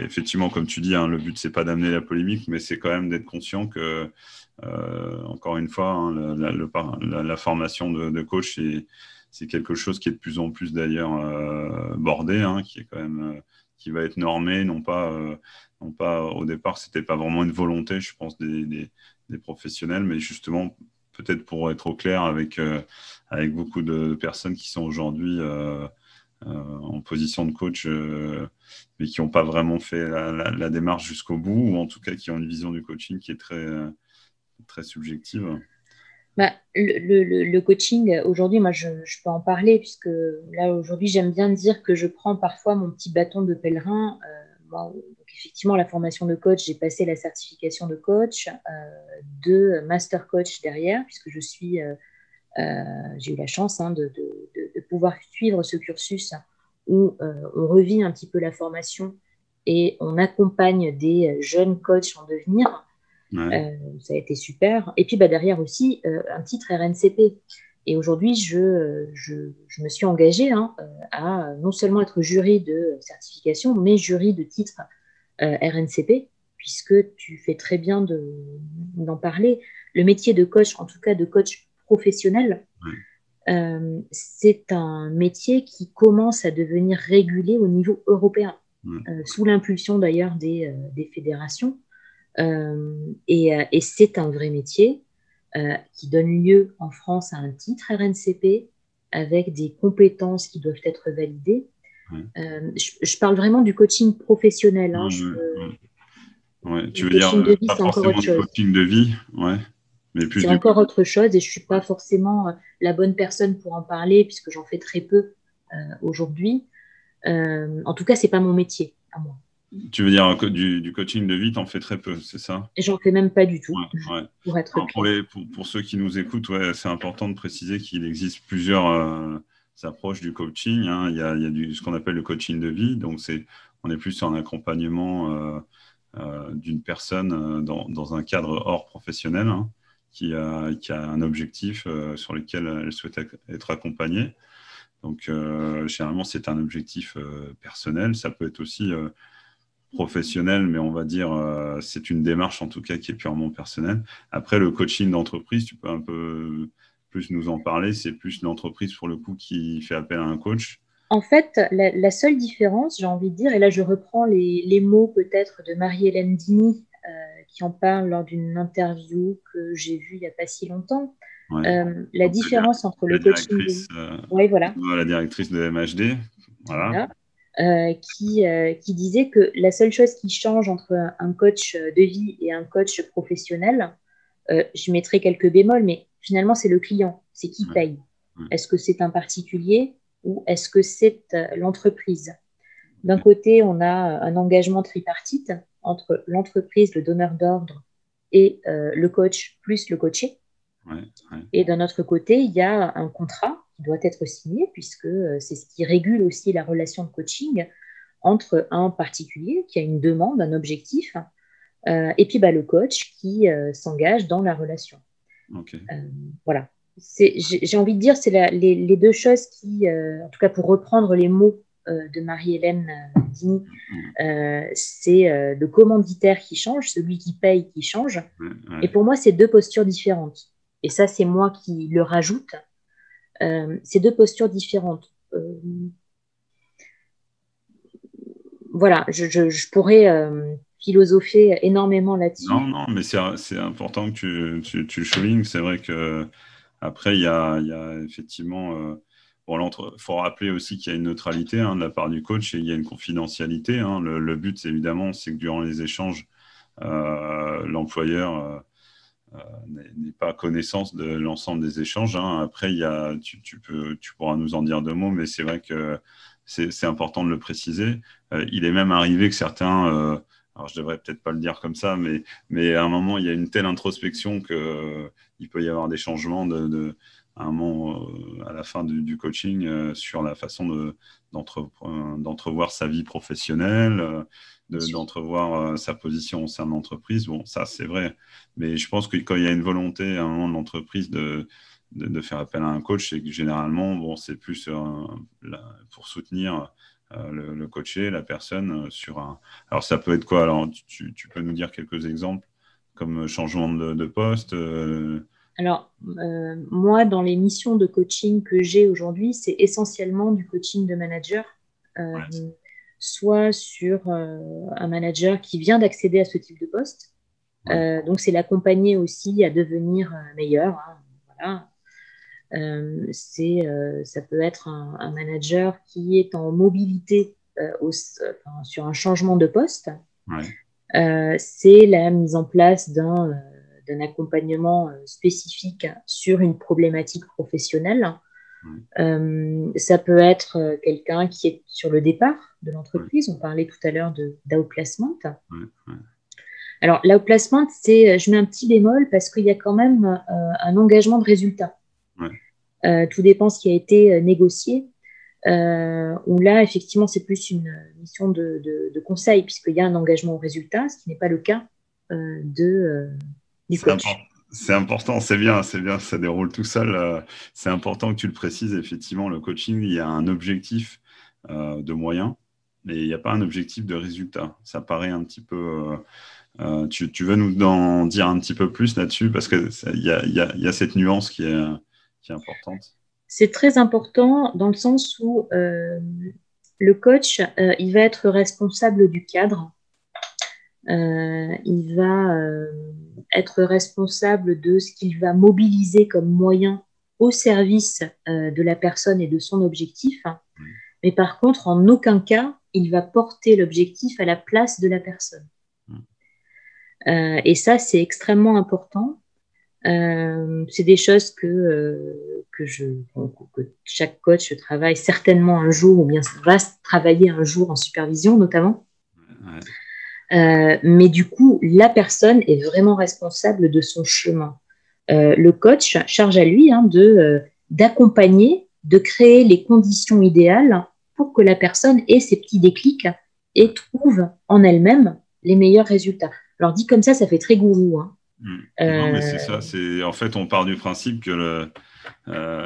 effectivement, comme tu dis, hein, le but c'est pas d'amener la polémique, mais c'est quand même d'être conscient que, encore une fois, hein, la, formation de, coach c'est quelque chose qui est de plus en plus d'ailleurs bordé, hein, qui est quand même qui va être normé, non pas, euh, non pas au départ, c'était pas vraiment une volonté, je pense, des, des, professionnels, mais justement, peut-être pour être au clair avec, euh, avec beaucoup de personnes qui sont aujourd'hui euh, en position de coach, mais qui n'ont pas vraiment fait la, démarche jusqu'au bout, ou en tout cas qui ont une vision du coaching qui est très, très subjective. Bah, le, coaching, aujourd'hui, moi, je, peux en parler, puisque là, aujourd'hui, j'aime bien dire que je prends parfois mon petit bâton de pèlerin. Euh, effectivement, la formation de coach, j'ai passé la certification de coach, euh, de master coach derrière, puisque je suis, euh, j'ai eu la chance hein, de, pouvoir suivre ce cursus où on revit un petit peu la formation et on accompagne des jeunes coachs en devenir. Euh, ça a été super. Et puis bah, derrière aussi, euh, un titre RNCP. Et aujourd'hui, je, je, je, me suis engagée hein, euh, à non seulement être jury de certification, mais jury de titre RNCP, puisque tu fais très bien d'en parler. Le métier de coach, en tout cas de coach professionnel, c'est un métier qui commence à devenir régulé au niveau européen, sous l'impulsion d'ailleurs des, des, fédérations. Euh, euh, et, c'est un vrai métier euh, qui donne lieu en France à un titre RNCP avec des compétences qui doivent être validées. Je, parle vraiment du coaching professionnel. Hein, tu veux dire pas forcément du coaching de vie, ouais. Mais plus c'est encore autre chose et je ne suis pas forcément la bonne personne pour en parler puisque j'en fais très peu aujourd'hui. en tout cas, c'est pas mon métier à moi. Tu veux dire du, du coaching de vie, t'en fais très peu, c'est ça? J'en fais même pas du tout. <laughs> Pour, être pour, ceux qui nous écoutent, c'est important de préciser qu'il existe plusieurs euh, approches du coaching. Hein. Il y a, du, ce qu'on appelle le coaching de vie. Donc, c'est, on est plus sur un accompagnement euh, euh, d'une personne dans, dans, un cadre hors professionnel hein, qui, a, un objectif sur lequel elle souhaite être accompagnée. Donc, généralement, c'est un objectif personnel. Ça peut être aussi professionnel, mais on va dire euh, c'est une démarche en tout cas qui est purement personnelle. Après, le coaching d'entreprise, tu peux un peu plus nous en parler. C'est plus l'entreprise pour le coup qui fait appel à un coach. En fait, la, seule différence, j'ai envie de dire, et là je reprends les, mots peut-être de Marie-Hélène Dini, euh, qui en parle lors d'une interview que j'ai vue il n'y a pas si longtemps. Euh, la différence entre le coaching. Oui, voilà. La directrice de MHD. voilà. Euh, qui, euh, qui, disait que la seule chose qui change entre un coach de vie et un coach professionnel, euh, je mettrai quelques bémols, mais finalement, c'est le client, c'est qui paye. Est-ce que c'est un particulier ou est-ce que c'est l'entreprise? D'un côté, on a un engagement tripartite entre l'entreprise, le donneur d'ordre et le coach plus le coaché. Et d'un autre côté, il y a un contrat qui doit être signé, puisque euh, c'est ce qui régule aussi la relation de coaching entre un particulier qui a une demande, un objectif, euh, et puis bah, le coach qui euh, s'engage dans la relation. Voilà. J'ai envie de dire, c'est les, deux choses qui, en tout cas pour reprendre les mots de Marie-Hélène Dini, c'est le commanditaire qui change, celui qui paye qui change. Et pour moi, c'est deux postures différentes. Et ça, c'est moi qui le rajoute. Euh, ces deux postures différentes. Euh, voilà, je, pourrais euh, philosopher énormément là-dessus. Non, non, mais c'est important que tu, tu, le soulignes. C'est vrai que après, il y a, y a, effectivement. il faut rappeler aussi qu'il y a une neutralité hein, de la part du coach et il y a une confidentialité. Hein. Le, le, but, évidemment, c'est que durant les échanges, l'employeur euh, n'est pas connaissance de l'ensemble des échanges. Hein. Après, y a, tu, peux, tu pourras nous en dire deux mots, mais c'est vrai que c'est important de le préciser. Euh, il est même arrivé que certains, euh, alors je devrais peut-être pas le dire comme ça, mais, mais à un moment, il y a une telle introspection qu'il il peut y avoir des changements de, à un moment, à la fin du, coaching, sur la façon d'entrevoir sa vie professionnelle d'entrevoir euh, sa position au sein de l'entreprise. Bon, ça, c'est vrai. Mais je pense que quand il y a une volonté à un moment de l'entreprise de, de, faire appel à un coach, c'est que généralement, bon, c'est plus pour soutenir le, coaché, la personne sur un. Alors, ça peut être quoi Alors, tu, peux nous dire quelques exemples comme changement de, poste Alors, moi, dans les missions de coaching que j'ai aujourd'hui, c'est essentiellement du coaching de manager soit sur euh, un manager qui vient d'accéder à ce type de poste. Euh, donc, c'est l'accompagner aussi à devenir euh, meilleur. Hein, c'est, ça peut être un, manager qui est en mobilité sur un changement de poste. c'est la mise en place d'un, d'un accompagnement spécifique sur une problématique professionnelle euh, ça peut être euh, quelqu'un qui est sur le départ de l'entreprise. On parlait tout à l'heure d'outplacement. Alors, l'outplacement, c'est, euh, je mets un petit bémol parce qu'il y a quand même un engagement de résultat. Tout dépend ce qui a été négocié. où là, effectivement, c'est plus une mission de, de conseil, puisqu'il y a un engagement au résultat, ce qui n'est pas le cas de, du coach. C'est important, c'est bien, c'est bien, ça déroule tout seul. Euh, c'est important que tu le précises, effectivement, le coaching, il y a un objectif euh, de moyens, mais il n'y a pas un objectif de résultat. Ça paraît un petit peu... Euh, tu, veux nous en dire un petit peu plus là-dessus, parce qu'il y a, y, a, y a, cette nuance qui est, qui est importante. C'est très important dans le sens où le coach, il va être responsable du cadre. il va être responsable de ce qu'il va mobiliser comme moyen au service euh, de la personne et de son objectif. Mais par contre, en aucun cas, il va porter l'objectif à la place de la personne. Euh, et ça, c'est extrêmement important. Euh, c'est des choses que, que, je, que chaque coach travaille certainement un jour, ou bien va travailler un jour en supervision notamment. Euh, mais du coup, la personne est vraiment responsable de son chemin. Euh, le coach charge à lui hein, de euh, d'accompagner, de créer les conditions idéales pour que la personne ait ses petits déclics et trouve en elle-même les meilleurs résultats. Alors dit comme ça, ça fait très gourou. Hein. Mmh. Non, mais c'est ça. C'est en fait, on part du principe que le,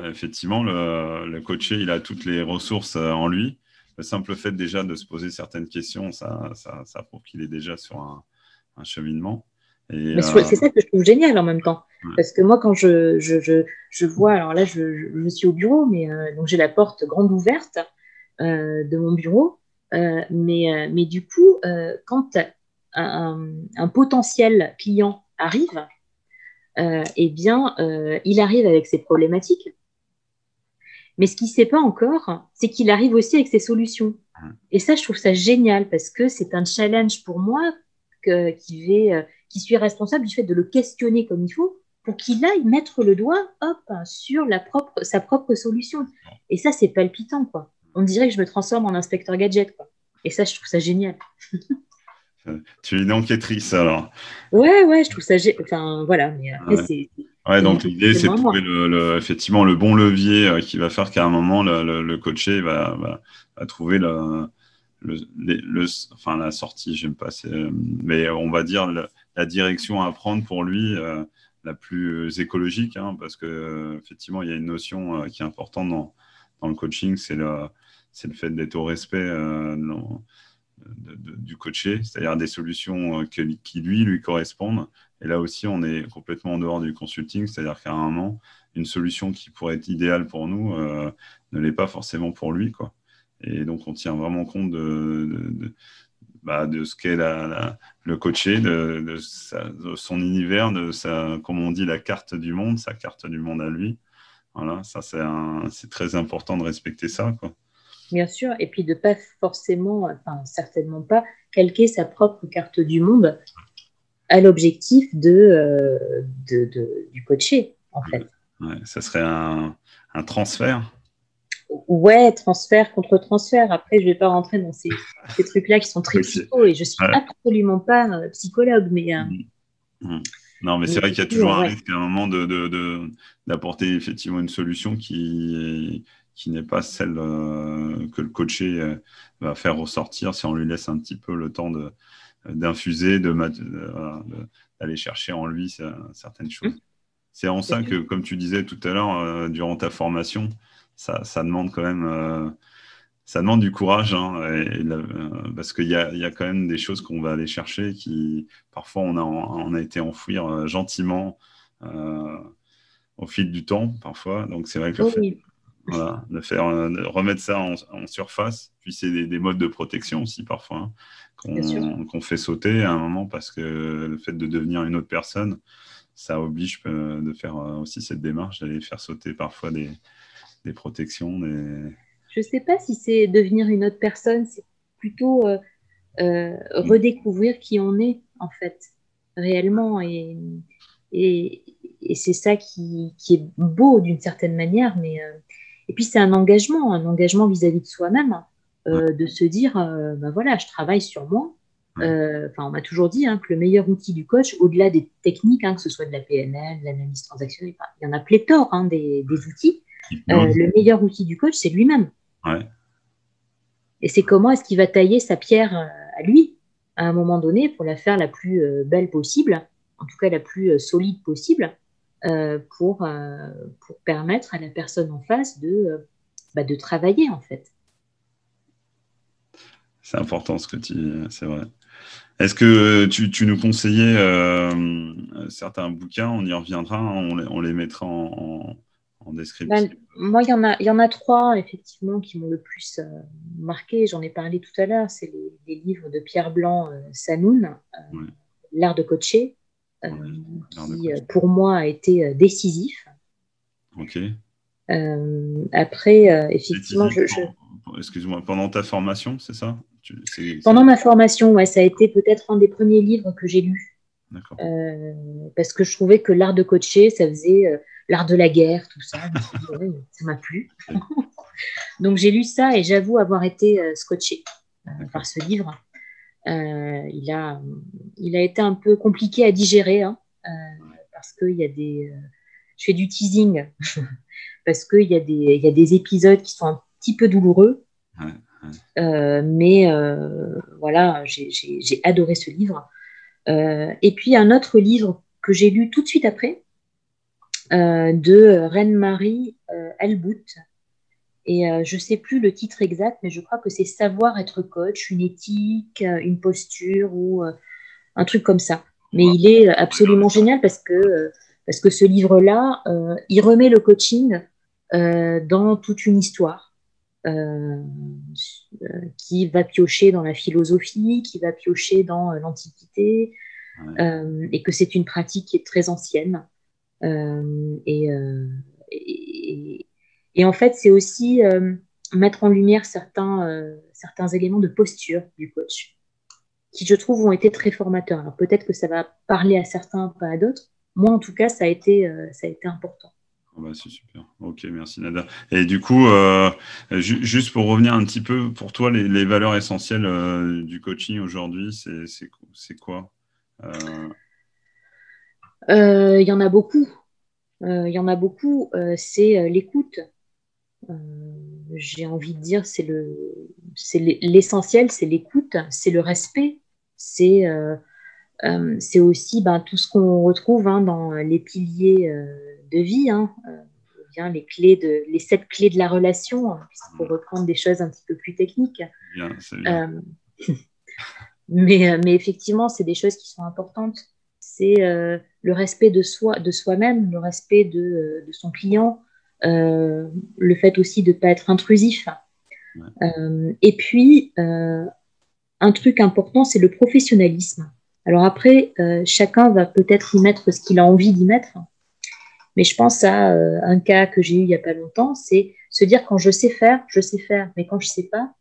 effectivement, le, le coaché, il a toutes les ressources en lui le simple fait déjà de se poser certaines questions, ça, ça, prouve qu'il est déjà sur un, cheminement. Euh, c'est ça que je trouve génial en même temps. Parce que moi, quand je, je, je, vois, alors là, je, suis au bureau, mais euh, donc j'ai la porte grande ouverte euh, de mon bureau. mais, mais du coup, quand un, un, potentiel client arrive, eh bien, il arrive avec ses problématiques. Mais ce qu'il ne sait pas encore, c'est qu'il arrive aussi avec ses solutions. Et ça, je trouve ça génial parce que c'est un challenge pour moi que, qui, vais, euh, qui suis responsable du fait de le questionner comme il faut pour qu'il aille mettre le doigt hop, sur la propre, sa propre solution. Et ça, c'est palpitant. quoi. On dirait que je me transforme en inspecteur gadget. Quoi. Et ça, je trouve ça génial. <laughs> <laughs> tu es une enquêtrice alors. Ouais, ouais, je trouve ça. Enfin, voilà. Mais après, c'est Ouais, donc l'idée, c'est de trouver le, effectivement le bon levier euh, qui va faire qu'à un moment, le, le, coaché va, va, trouver le, le, enfin, la sortie, j'aime pas, mais on va dire la direction à prendre pour lui euh, la plus écologique, hein, parce que effectivement, il y a une notion euh, qui est importante dans, dans le coaching, c'est le, le fait d'être au respect du coaché, c'est-à-dire des solutions qui lui, lui correspondent et là aussi, on est complètement en dehors du consulting, c'est-à-dire qu'à un moment, une solution qui pourrait être idéale pour nous euh, ne l'est pas forcément pour lui. Quoi. Et donc, on tient vraiment compte de, bah, ce qu'est le coaché, de, son univers, de sa, comme on dit, la carte du monde, sa carte du monde à lui. Voilà, ça, c'est très important de respecter ça. Quoi. Bien sûr, et puis de pas forcément, enfin certainement pas, calquer sa propre carte du monde à l'objectif euh, de, de, du coaché, en fait. ça serait un, un, transfert Ouais, transfert contre transfert. Après, je ne vais pas rentrer dans ces, <laughs> ces trucs-là qui sont très psycho et je ne suis absolument pas euh, psychologue, mais. Euh, mmh. Mmh. Non, mais, c'est vrai qu'il y a toujours un risque à un moment d'apporter de, de, effectivement une solution qui, qui n'est pas celle que le coaché va faire ressortir si on lui laisse un petit peu le temps de, d'infuser, de, d'aller chercher en lui certaines choses. C'est en ça que, comme tu disais tout à l'heure, durant ta formation, ça, ça, demande quand même ça demande du courage, hein, parce qu'il y a, y a, quand même des choses qu'on va aller chercher qui, parfois, on a, on a été enfouir gentiment au fil du temps, parfois. Donc, c'est vrai que voilà, de faire, remettre ça en, surface. Puis c'est des, modes de protection aussi parfois hein, qu'on fait sauter à un moment parce que le fait de devenir une autre personne, ça oblige euh, de faire euh, aussi cette démarche d'aller faire sauter parfois des, des protections. Des... Je ne sais pas si c'est devenir une autre personne, c'est plutôt euh, redécouvrir qui on est en fait réellement et, et, et c'est ça qui, qui, est beau d'une certaine manière, mais et puis, c'est un engagement, un engagement vis-à-vis de soi-même, euh, de se dire, euh, bah voilà, je travaille sur moi. Euh, on m'a toujours dit hein, que le meilleur outil du coach, au-delà des techniques, hein, que ce soit de la PNL, de l'analyse transactionnelle, il y en a pléthore hein, des, des, outils. le meilleur outil du coach, c'est lui-même. Et c'est comment est-ce qu'il va tailler sa pierre à lui, à un moment donné, pour la faire la plus belle possible, en tout cas la plus solide possible. Euh, pour, euh, pour permettre à la personne en face de, euh, bah, de travailler en fait. C'est important ce que tu dis, c'est vrai. Est-ce que tu, tu, nous conseillais certains bouquins? On y reviendra, hein, on, les, on, les, mettra en, en, description. Ben, moi, il y, en a, il y en a trois, effectivement, qui m'ont le plus marqué. J'en ai parlé tout à l'heure. C'est les, livres de Pierre Blanc, Sanoun, L'art de coacher, euh, qui euh, pour moi a été euh, décisif. Ok. après, effectivement, je, Excuse-moi, pendant ta formation, c'est ça? Pendant ma formation, ouais, ça a été peut-être un des premiers livres que j'ai lu. Euh, parce que je trouvais que l'art de coacher, ça faisait l'art de la guerre, tout ça. <laughs> ça m'a plu. <laughs> Donc j'ai lu ça et j'avoue avoir été scotché par ce livre. Euh, il, a, il a été un peu compliqué à digérer hein, euh, parce qu'il y a des. Euh, je fais du teasing <laughs> parce qu'il y, a des, il y a des épisodes qui sont un petit peu douloureux. mais voilà, j'ai adoré ce livre. et puis un autre livre que j'ai lu tout de suite après, de Reine-Marie Elbout, et euh, je ne sais plus le titre exact, mais je crois que c'est Savoir être coach, une éthique, euh, une posture ou euh, un truc comme ça. Mais il est absolument génial parce que, parce que ce livre-là, il remet le coaching dans toute une histoire. qui va piocher dans la philosophie, qui va piocher dans l'Antiquité, et que c'est une pratique qui est très ancienne. et, et, et en fait, c'est aussi euh, mettre en lumière certains, euh, certains éléments de posture du coach, qui je trouve ont été très formateurs. Alors peut-être que ça va parler à certains, pas à d'autres. Moi, en tout cas, ça a été, euh, ça a été important. Ah bah, c'est super. Ok, merci Nada. Et du coup, juste pour revenir un petit peu, pour toi, les, valeurs essentielles du coaching aujourd'hui, c'est quoi Il y en a beaucoup. Il y en a beaucoup. c'est l'écoute. Euh, j'ai envie de dire, c'est le, c'est l'essentiel, c'est l'écoute, c'est le respect, c'est euh, euh, c'est aussi ben, tout ce qu'on retrouve hein, dans les piliers de vie, hein, bien les clés de les sept clés de la relation, hein, pour reprendre des choses un petit peu plus techniques. <laughs> mais, mais effectivement, c'est des choses qui sont importantes. C'est le respect de soi, de soi-même, le respect de, de son client, le fait aussi de ne pas être intrusif. Euh, et puis, euh, un truc important, c'est le professionnalisme. Alors après, chacun va peut-être y mettre ce qu'il a envie d'y mettre. Mais je pense à un cas que j'ai eu il n'y a pas longtemps, c'est se dire quand je sais faire, je sais faire, mais quand je ne sais pas,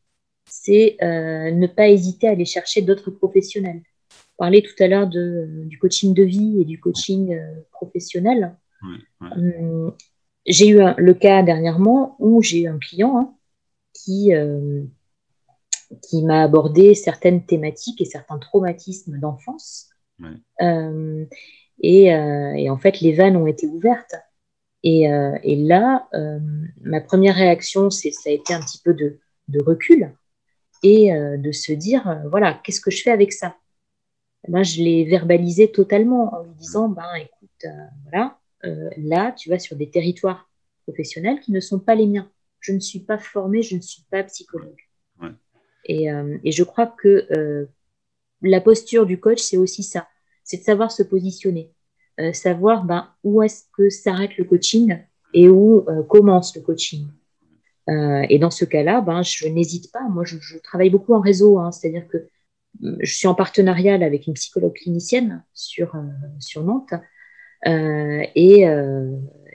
c'est ne pas hésiter à aller chercher d'autres professionnels. On parlait tout à l'heure du coaching de vie et du coaching professionnel. Hum, j'ai eu le cas dernièrement où j'ai eu un client hein, qui, euh, qui m'a abordé certaines thématiques et certains traumatismes d'enfance. Euh, et, euh, et, en fait, les vannes ont été ouvertes. Et, et là, ma première réaction, c'est ça a été un petit peu de, de recul et de se dire, voilà, qu'est-ce que je fais avec ça? Ben, Je l'ai verbalisé totalement en lui disant, ben, écoute, voilà, là, tu vas sur des territoires professionnels qui ne sont pas les miens. Je ne suis pas formée, je ne suis pas psychologue. Et, et, je crois que la posture du coach, c'est aussi ça, c'est de savoir se positionner, savoir ben, où est-ce que s'arrête le coaching et où commence le coaching. Euh, et dans ce cas-là, ben, je n'hésite pas. Moi, je, travaille beaucoup en réseau, hein. c'est-à-dire que euh, je suis en partenariat avec une psychologue clinicienne sur, euh, sur Nantes. Et,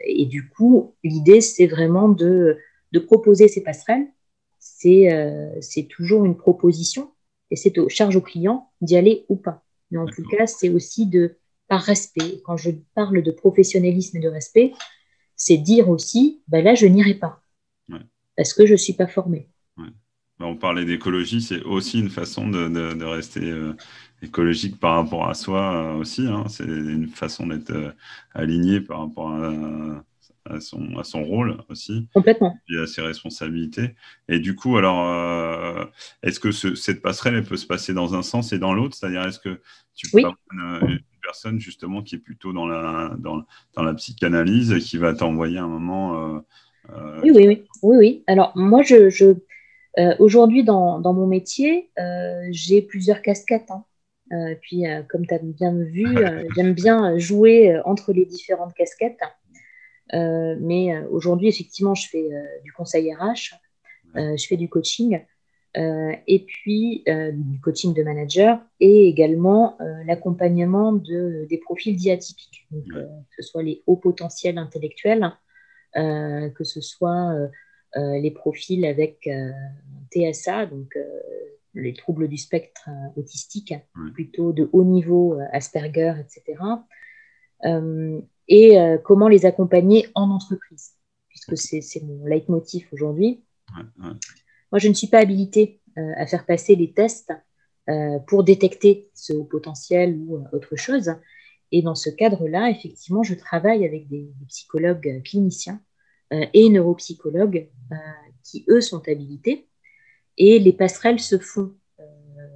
et, du coup, l'idée, c'est vraiment de, de, proposer ces passerelles. C'est toujours une proposition et c'est aux charge au client d'y aller ou pas. Mais en tout cas, c'est aussi de par respect. Quand je parle de professionnalisme et de respect, c'est dire aussi, ben là, je n'irai pas parce que je ne suis pas formée. Bah, on parlait d'écologie, c'est aussi une façon de, rester euh, écologique par rapport à soi euh, aussi. Hein. C'est une façon d'être euh, aligné par rapport à, son, à son rôle aussi. Complètement. Et à ses responsabilités. Et du coup, alors, est-ce que cette passerelle, elle peut se passer dans un sens et dans l'autre? C'est-à-dire, est-ce que tu peux avoir une, personne justement qui est plutôt dans la, dans, dans la psychanalyse et qui va t'envoyer un moment euh, oui, oui, oui, oui, oui. Alors, moi, je, je euh, aujourd'hui, dans, dans, mon métier, euh, j'ai plusieurs casquettes. Hein. Puis, comme tu as bien vu, j'aime bien jouer entre les différentes casquettes. mais aujourd'hui, effectivement, je fais du conseil RH, je fais du coaching, et puis du coaching de manager, et également l'accompagnement de, des profils dits atypiques, donc, que ce soit les hauts potentiels intellectuels, euh, que ce soit euh, euh, les profils avec TSA, donc les troubles du spectre autistique, plutôt de haut niveau, Asperger, etc. et comment les accompagner en entreprise, puisque c'est mon leitmotiv aujourd'hui. Moi, je ne suis pas habilitée à faire passer les tests pour détecter ce haut potentiel ou autre chose. Et dans ce cadre-là, effectivement, je travaille avec des, psychologues cliniciens euh, et neuropsychologues euh, qui, eux, sont habilités. Et les passerelles se font euh,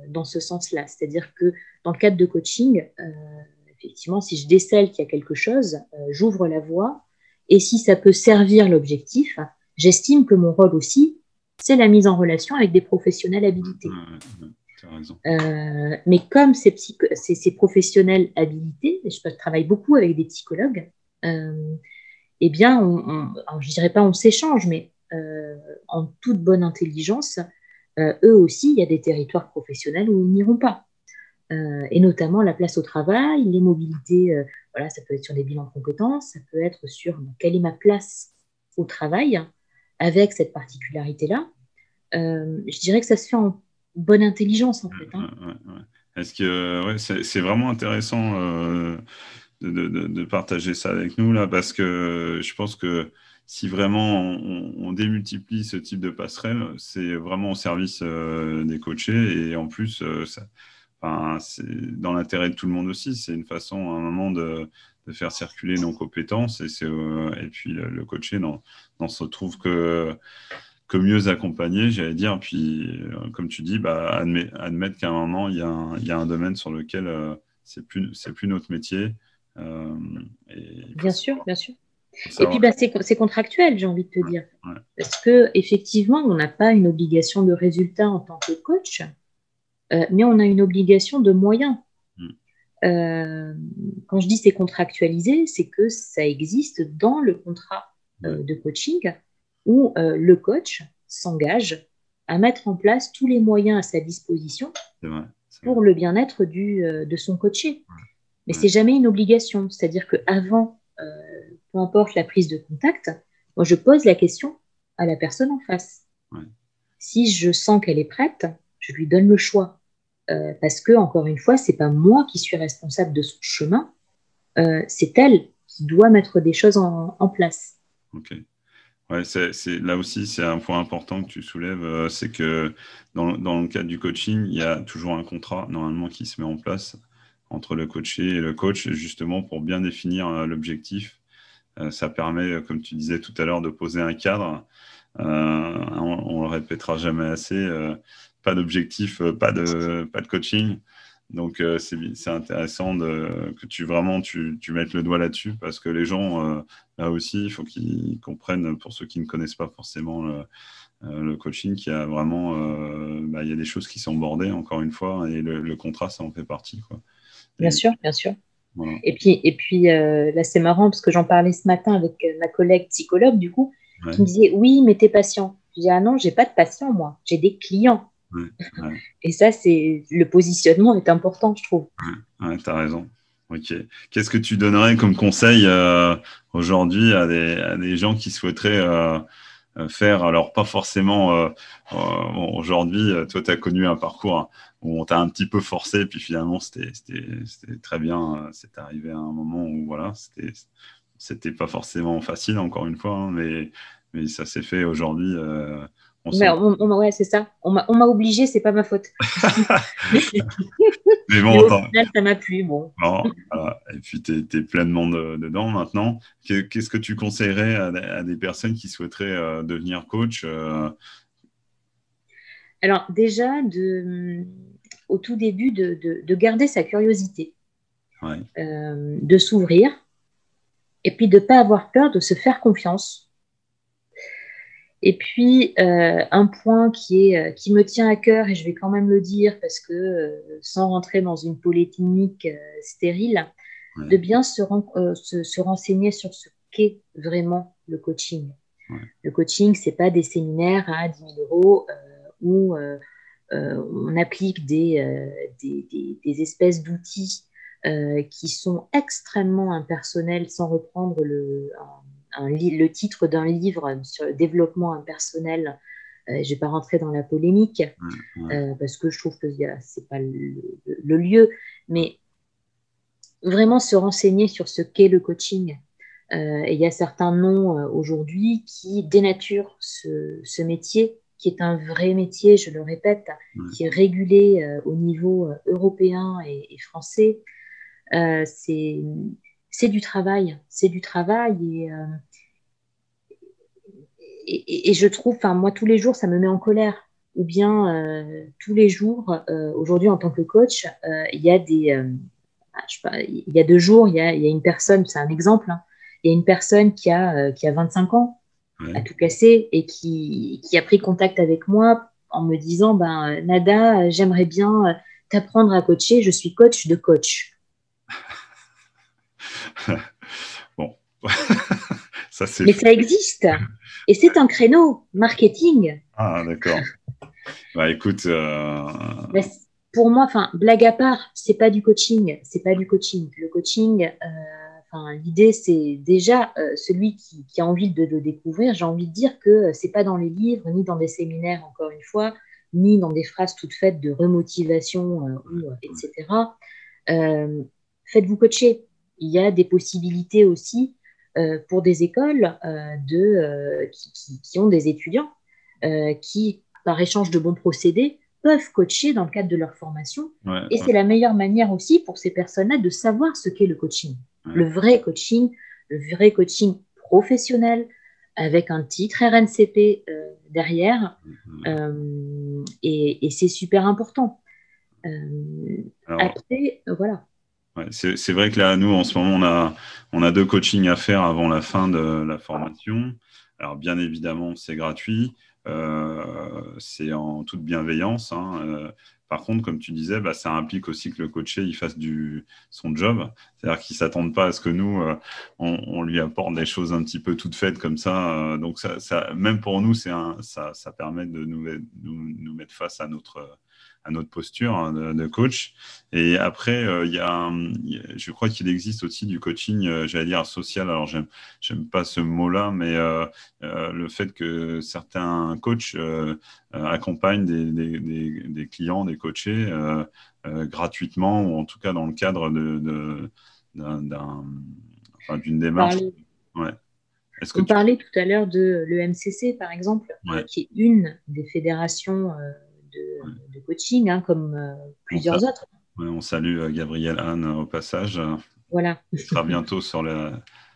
dans ce sens-là. C'est-à-dire que dans le cadre de coaching, effectivement, si je décèle qu'il y a quelque chose, j'ouvre la voie. Et si ça peut servir l'objectif, j'estime que mon rôle aussi, c'est la mise en relation avec des professionnels habilités. Euh, mais comme ces, ces, professionnels habilités, je travaille beaucoup avec des psychologues, euh, eh bien, on, je dirais pas on s'échange, mais euh, en toute bonne intelligence, eux aussi, il y a des territoires professionnels où ils n'iront pas. et notamment la place au travail, les mobilités, voilà, ça peut être sur des bilans de compétences, ça peut être sur quelle est ma place au travail avec cette particularité-là. je dirais que ça se fait en bonne intelligence en fait. Hein. Est-ce que c'est vraiment intéressant euh, de, partager ça avec nous là parce que je pense que si vraiment on, démultiplie ce type de passerelle, c'est vraiment au service euh, des coachés et en plus euh, c'est dans l'intérêt de tout le monde aussi. C'est une façon à un moment de, faire circuler nos compétences et, et puis le, coaché n'en se trouve que mieux accompagner, j'allais dire. Puis, euh, comme tu dis, bah, admettre, qu'à un moment, il y, a un, domaine sur lequel euh, c'est plus, notre métier. Euh, bien sûr, bien sûr. Et puis, bah, c'est contractuel, j'ai envie de te dire. Parce que effectivement, on n'a pas une obligation de résultat en tant que coach, mais on a une obligation de moyens. Mm. quand je dis c'est contractualisé, c'est que ça existe dans le contrat de coaching où euh, le coach s'engage à mettre en place tous les moyens à sa disposition pour le bien-être euh, de son coaché. Mais c'est jamais une obligation. C'est-à-dire qu'avant, euh, peu importe la prise de contact, moi je pose la question à la personne en face. Si je sens qu'elle est prête, je lui donne le choix. parce que, encore une fois, c'est pas moi qui suis responsable de son chemin, c'est elle qui doit mettre des choses en, en place. Ok. Ouais, c'est, là aussi, c'est un point important que tu soulèves, euh, c'est que dans, dans, le cadre du coaching, il y a toujours un contrat normalement qui se met en place entre le coaché et le coach, justement pour bien définir euh, l'objectif. Euh, ça permet, comme tu disais tout à l'heure, de poser un cadre. on, on, le répétera jamais assez. pas d'objectif, pas de, pas de coaching. Donc c'est intéressant de, que tu vraiment tu, tu mettes le doigt là-dessus parce que les gens là aussi il faut qu'ils comprennent pour ceux qui ne connaissent pas forcément le, le coaching qu'il y a vraiment bah, il y a des choses qui sont bordées encore une fois et le, contrat ça en fait partie quoi. Bien sûr, bien sûr. Et puis, et puis euh, là, c'est marrant parce que j'en parlais ce matin avec euh, ma collègue psychologue, du coup, qui me disait Oui, mais t'es patient. Je dis Ah non, j'ai pas de patients, moi, j'ai des clients. <laughs> et ça, c'est le positionnement est important, je trouve. Ouais, tu as raison. Ok. Qu'est-ce que tu donnerais comme conseil euh, aujourd'hui à des, à des, gens qui souhaiteraient faire, alors pas forcément aujourd'hui, toi tu as connu un parcours où on t'a un petit peu forcé, puis finalement c'était très bien. C'est arrivé à un moment où voilà, c'était pas forcément facile, encore une fois, hein, mais, mais ça s'est fait aujourd'hui. Euh, ouais, c'est ça. On m'a obligé, c'est pas ma faute. <laughs> mais bon, ça m'a plu. Bon. Et puis, tu es, pleinement dedans maintenant. Qu'est-ce que tu conseillerais à, des personnes qui souhaiteraient euh, devenir coach euh, alors déjà, de, au tout début, de, garder sa curiosité, euh, de s'ouvrir, et puis de ne pas avoir peur de se faire confiance. Et puis, euh, un point qui, est, qui me tient à cœur, et je vais quand même le dire, parce que euh, sans rentrer dans une polémique stérile, de bien se, se, renseigner sur ce qu'est vraiment le coaching. Le coaching, ce n'est pas des séminaires à 10 000 euros où euh, euh, on applique des, euh, des, espèces d'outils qui sont extrêmement impersonnels, sans reprendre le, le titre d'un livre sur le développement impersonnel. je ne vais pas rentrer dans la polémique parce que je trouve que ce n'est pas le, lieu, mais vraiment se renseigner sur ce qu'est le coaching. et il y a certains noms aujourd'hui qui dénaturent ce, ce métier qui est un vrai métier, je le répète, qui est régulé euh, au niveau euh, européen et, français. Euh, c'est du travail, c'est du travail et, et, et, je trouve, enfin moi tous les jours, ça me met en colère. Ou bien tous les jours, aujourd'hui en tant que coach, il y a des, ah, il y a deux jours, il y a, y a une personne, c'est un exemple, hein, il y a une personne qui a, qui a 25 ans, a tout cassé et qui, qui, a pris contact avec moi en me disant ben, Nada, j'aimerais bien t'apprendre à coacher, je suis coach de coach. <laughs> bon, <laughs> ça c'est. Mais ça existe et c'est un créneau marketing. Ah, d'accord. bah écoute. Euh, pour moi, enfin, blague à part, c'est pas du coaching, c'est pas du coaching. Le coaching, euh, l'idée, c'est déjà euh, celui qui, a envie de le découvrir. J'ai envie de dire que euh, c'est pas dans les livres, ni dans des séminaires, encore une fois, ni dans des phrases toutes faites de remotivation, euh, etc. Faites-vous coacher. Il y a des possibilités aussi pour des écoles de, qui, ont des étudiants qui, par échange de bons procédés, peuvent coacher dans le cadre de leur formation. et c'est la meilleure manière aussi pour ces personnes-là de savoir ce qu'est le coaching le vrai coaching, le vrai coaching professionnel avec un titre RNCP euh, derrière. Mhm. Euh, et, c'est super important. Euh, après, voilà. c'est vrai que là, nous, en ce moment, on a, on a deux coachings à faire avant la fin de la formation. Alors, bien évidemment, c'est gratuit. C'est en toute bienveillance. Hein. Par contre, comme tu disais, bah, ça implique aussi que le coaché il fasse son job. C'est-à-dire qu'il ne s'attende pas à ce que nous, euh, on, lui apporte des choses un petit peu toutes faites comme ça. Euh, donc, ça, même pour nous, ça, permet de nous, mettre face à notre, notre posture hein, de, coach. Et après, euh, y a, je crois qu'il existe aussi du coaching, euh, j'allais dire social. Alors, j'aime, j'aime pas ce mot-là, mais euh, le fait que certains coachs accompagnent des, clients, des coachés gratuitement, ou en tout cas dans le cadre de, d'une démarche. Ouais. On parlait tout à l'heure de l'EMCC, par exemple, qui est une des fédérations de, coaching, hein, comme euh, plusieurs autres. on salue euh, Gabriel Anne au passage. Voilà. Il sera bientôt sur, le,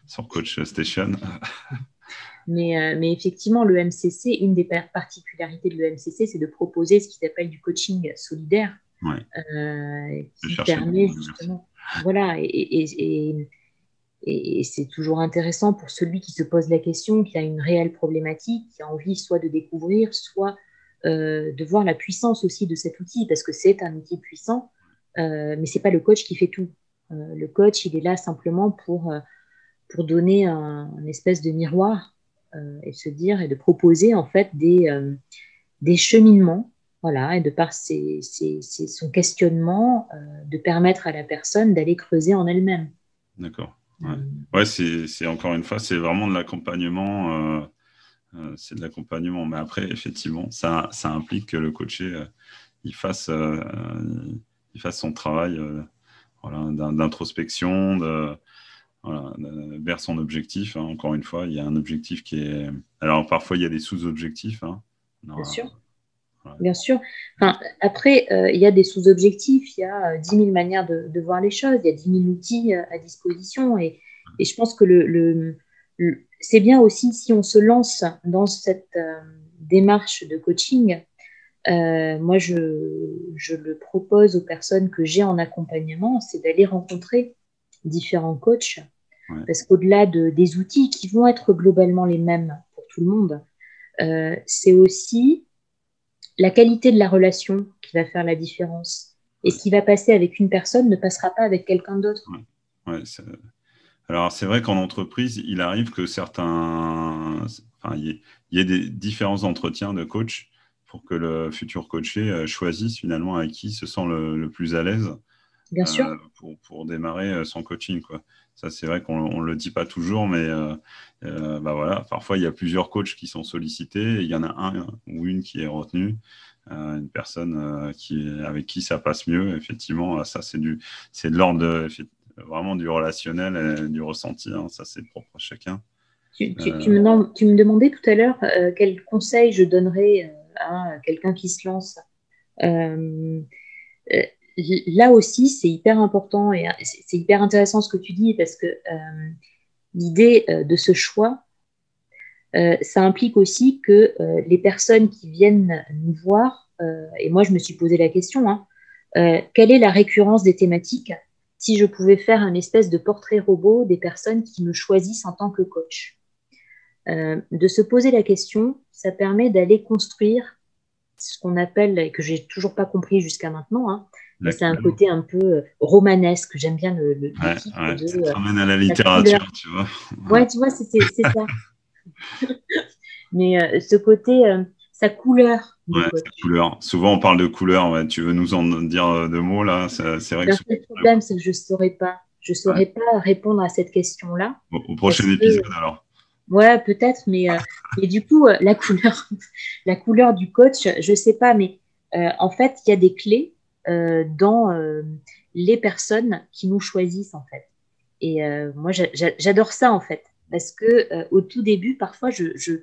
sur Coach Station. <laughs> Mais, euh, mais, effectivement, le MCC, une des particularités de l'EMCC, c'est de proposer ce qui s'appelle du coaching solidaire. qui permet justement. Voilà, et, et c'est toujours intéressant pour celui qui se pose la question, qui a une réelle problématique, qui a envie soit de découvrir, soit de voir la puissance aussi de cet outil, parce que c'est un outil puissant, euh, mais ce n'est pas le coach qui fait tout. Euh, le coach, il est là simplement pour, pour donner un, espèce de miroir et se dire et de proposer en fait des, des cheminements, voilà, et de par son questionnement, de permettre à la personne d'aller creuser en elle-même. D'accord. Ouais, ouais c'est encore une fois, c'est vraiment de l'accompagnement euh, c'est de l'accompagnement. Mais après, effectivement, ça, ça implique que le coaché euh, il, fasse, euh, il fasse son travail voilà, d'introspection, de, voilà, vers son objectif. Hein. Encore une fois, il y a un objectif qui est. Alors, parfois, il y a des sous-objectifs. Hein. Bien sûr. Bien sûr. Enfin, après, il y a des sous-objectifs, il y a 10 000 manières de, de, voir les choses, il y a 10 000 outils à disposition. Et, et je pense que le, le, c'est bien aussi si on se lance dans cette euh, démarche de coaching. Euh, moi, je, le propose aux personnes que j'ai en accompagnement, c'est d'aller rencontrer différents coachs. Parce qu'au-delà de, des outils qui vont être globalement les mêmes pour tout le monde, euh, c'est aussi la qualité de la relation qui va faire la différence. Et ce qui va passer avec une personne ne passera pas avec quelqu'un d'autre. Ouais. Alors, c'est vrai qu'en entreprise, il arrive que certains. Enfin, il y, ait des différents entretiens de coach pour que le futur coaché euh, choisisse finalement avec qui se sent le, plus à l'aise. Bien sûr. Euh, pour, pour, démarrer euh, son coaching. Quoi. Ça, c'est vrai qu'on ne le dit pas toujours, mais bah voilà, parfois il y a plusieurs coachs qui sont sollicités et il y en a un ou une qui est retenue. une personne qui, avec qui ça passe mieux, effectivement, ça c'est de l'ordre de, vraiment du relationnel et du ressenti. Hein. ça, c'est propre à chacun. Tu, tu, me, tu, me, demandais tout à l'heure euh, quel conseil je donnerais euh, à quelqu'un qui se lance. Euh, là aussi, c'est hyper important et c'est hyper intéressant ce que tu dis parce que l'idée de ce choix, ça implique aussi que les personnes qui viennent nous voir, et moi je me suis posé la question, hein, quelle est la récurrence des thématiques si je pouvais faire un espèce de portrait robot des personnes qui me choisissent en tant que coach. Euh, de se poser la question, ça permet d'aller construire ce qu'on appelle, et que j'ai toujours pas compris jusqu'à maintenant, hein, mais c'est un côté un peu euh, romanesque. J'aime bien le, le ouais, ouais, de, ça ramène à la littérature, tu vois. Ouais, tu vois, c'est ça. <laughs> <laughs> mais euh, ce côté, sa couleur. Ouais, sa couleur. Souvent, on parle de couleur. Tu veux nous en dire euh, deux mots là? C'est vrai que le problème, c'est que je ne saurais pas. Je saurais pas répondre à cette question-là. Au, prochain épisode, alors. Ouais, peut-être, mais euh, <laughs> et du coup, euh, la couleur, <laughs> la couleur du coach, je sais pas, mais en fait, il y a des clés dans les personnes qui nous choisissent en fait. Et moi, j'adore ça en fait, parce que au tout début, parfois, je, je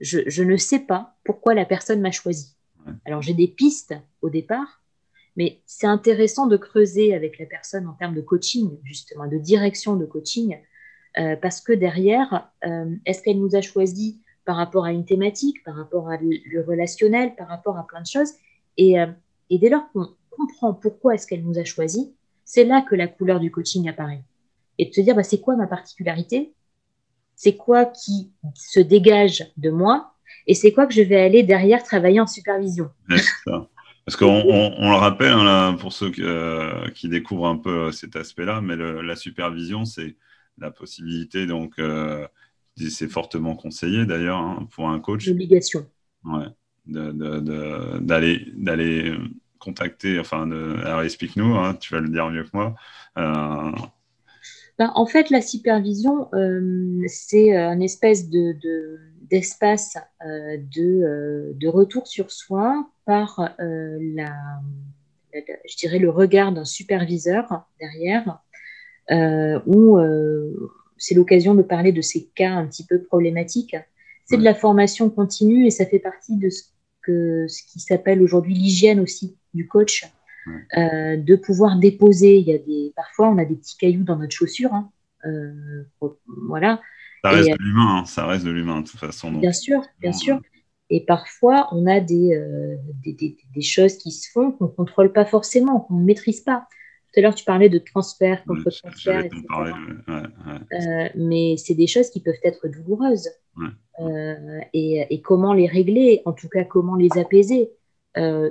je, ne sais pas pourquoi la personne m'a choisi. Alors j'ai des pistes au départ, mais c'est intéressant de creuser avec la personne en termes de coaching, justement, de direction de coaching, euh, parce que derrière, euh, est-ce qu'elle nous a choisi par rapport à une thématique, par rapport à le, relationnel, par rapport à plein de choses? Et, euh, et dès lors qu'on comprend pourquoi est-ce qu'elle nous a choisi, c'est là que la couleur du coaching apparaît. Et de se dire, bah, c'est quoi ma particularité? C'est quoi qui se dégage de moi et c'est quoi que je vais aller derrière travailler en supervision? Parce qu'on le rappelle, hein, pour ceux euh, qui découvrent un peu euh, cet aspect-là, mais la supervision, c'est la possibilité, donc, euh, c'est fortement conseillé d'ailleurs hein, pour un coach. L'obligation. Ouais, d'aller d'aller contacter, enfin, alors explique-nous, hein, tu vas le dire mieux que moi, ben, en fait, la supervision, euh, c'est un espèce de, d'espace euh, de, euh, de, retour sur soi par la, je dirais le regard d'un superviseur derrière, où c'est l'occasion de parler de ces cas un petit peu problématiques. C'est de la formation continue et ça fait partie de ce, que, ce qui s'appelle aujourd'hui l'hygiène aussi du coach. Euh, de pouvoir déposer. Il y a des, parfois, on a des petits cailloux dans notre chaussure. Hein. Euh, voilà. Ça reste de l'humain, hein. ça reste de l'humain de toute façon. bien sûr, bien sûr. Et parfois, on a des, euh, des, choses qui se font qu'on ne contrôle pas forcément, qu'on ne maîtrise pas. Tout à l'heure, tu parlais de transfert, contre-transfert. Euh, mais c'est des choses qui peuvent être douloureuses. Euh, et, comment les régler, en tout cas, comment les apaiser?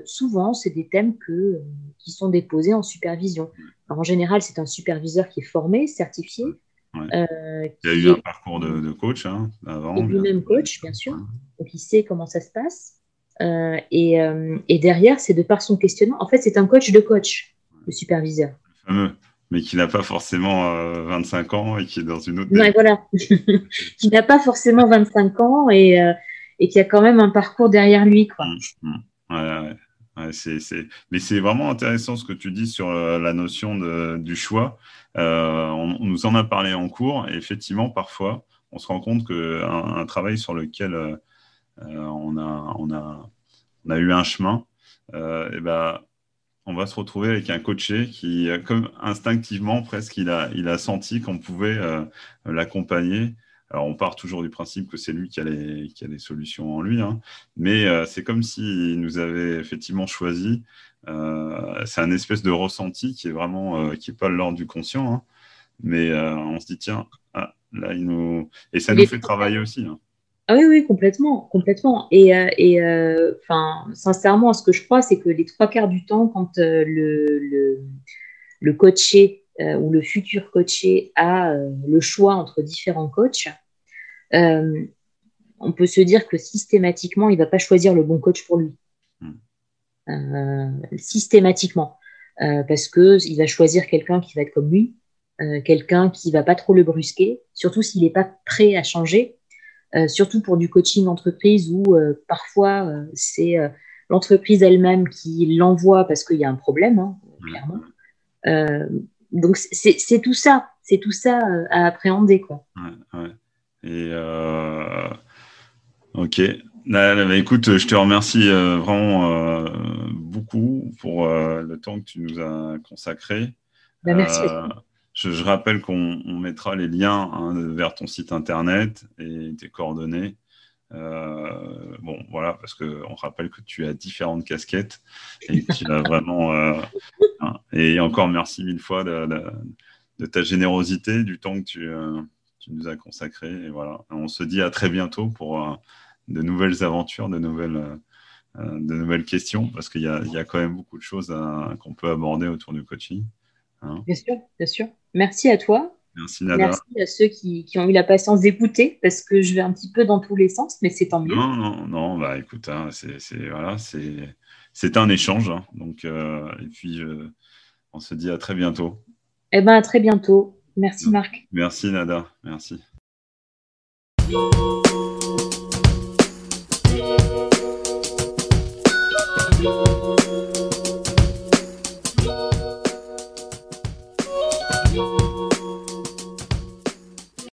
Souvent, c'est des thèmes que, qui sont déposés en supervision. en général, c'est un superviseur qui est formé, certifié, euh, il y a eu un parcours de, coach hein, avant. Et lui-même coach, bien sûr. Donc il sait comment ça se passe. Euh, et, euh, et, derrière, c'est de par son questionnement. En fait, c'est un coach de coach, le superviseur. Le fameux, mais qui n'a pas forcément 25 ans et qui est dans une autre. Ouais, voilà. <laughs> qui n'a pas forcément 25 ans et, et, qui a quand même un parcours derrière lui. Quoi. Mmh, mmh. Ouais, c'est, Mais c'est vraiment intéressant ce que tu dis sur euh, la notion de, du choix. Euh, on, nous en a parlé en cours et effectivement, parfois, on se rend compte qu'un un travail sur lequel euh, on, a, on, a, on a eu un chemin, et ben, on va se retrouver avec un coaché qui, comme instinctivement, presque, il a, il a senti qu'on pouvait l'accompagner alors, on part toujours du principe que c'est lui qui a les, qui a les solutions en lui, hein. mais euh, c'est comme s'il nous avait effectivement choisi. Euh, c'est un espèce de ressenti qui est vraiment euh, qui est pas l'ordre du conscient, hein. mais on se dit tiens, ah, là il nous et ça nous fait travailler aussi. Hein. Ah oui, oui, complètement, complètement. Et, et enfin, sincèrement, ce que je crois, c'est que les trois quarts du temps, quand le, le, le coaché où le futur coaché a euh, le choix entre différents coachs, euh, on peut se dire que systématiquement, il ne va pas choisir le bon coach pour lui. Hmm. systématiquement. parce qu'il va choisir quelqu'un qui va être comme lui, quelqu'un qui va pas trop le brusquer, surtout s'il n'est pas prêt à changer, surtout pour du coaching entreprise où parfois c'est l'entreprise elle-même qui l'envoie parce qu'il y a un problème, hein, clairement donc c'est tout ça, c'est tout ça euh, à appréhender quoi. Ouais, ouais. Et euh... ok. Bah, écoute, je te remercie euh, vraiment euh, beaucoup pour le temps que tu nous as consacré. Bah, merci. Je, je, rappelle qu'on mettra les liens hein, vers ton site internet et tes coordonnées. Euh, bon, voilà, parce qu'on rappelle que tu as différentes casquettes et tu as vraiment. Euh, et encore merci mille fois de, ta générosité, du temps que tu, euh, tu, nous as consacré. Et voilà, on se dit à très bientôt pour de nouvelles aventures, de nouvelles, de nouvelles questions, parce qu'il y, y a, quand même beaucoup de choses qu'on peut aborder autour du coaching. Hein. Bien sûr, bien sûr. Merci à toi. Merci Nada. Merci à ceux qui, qui ont eu la patience d'écouter parce que je vais un petit peu dans tous les sens, mais c'est tant mieux. Non, non, non, bah écoute, hein, c'est voilà, un échange. Hein, donc, euh, et puis, on se dit à très bientôt. Eh ben, à très bientôt. Merci Marc. Merci Nada. Merci.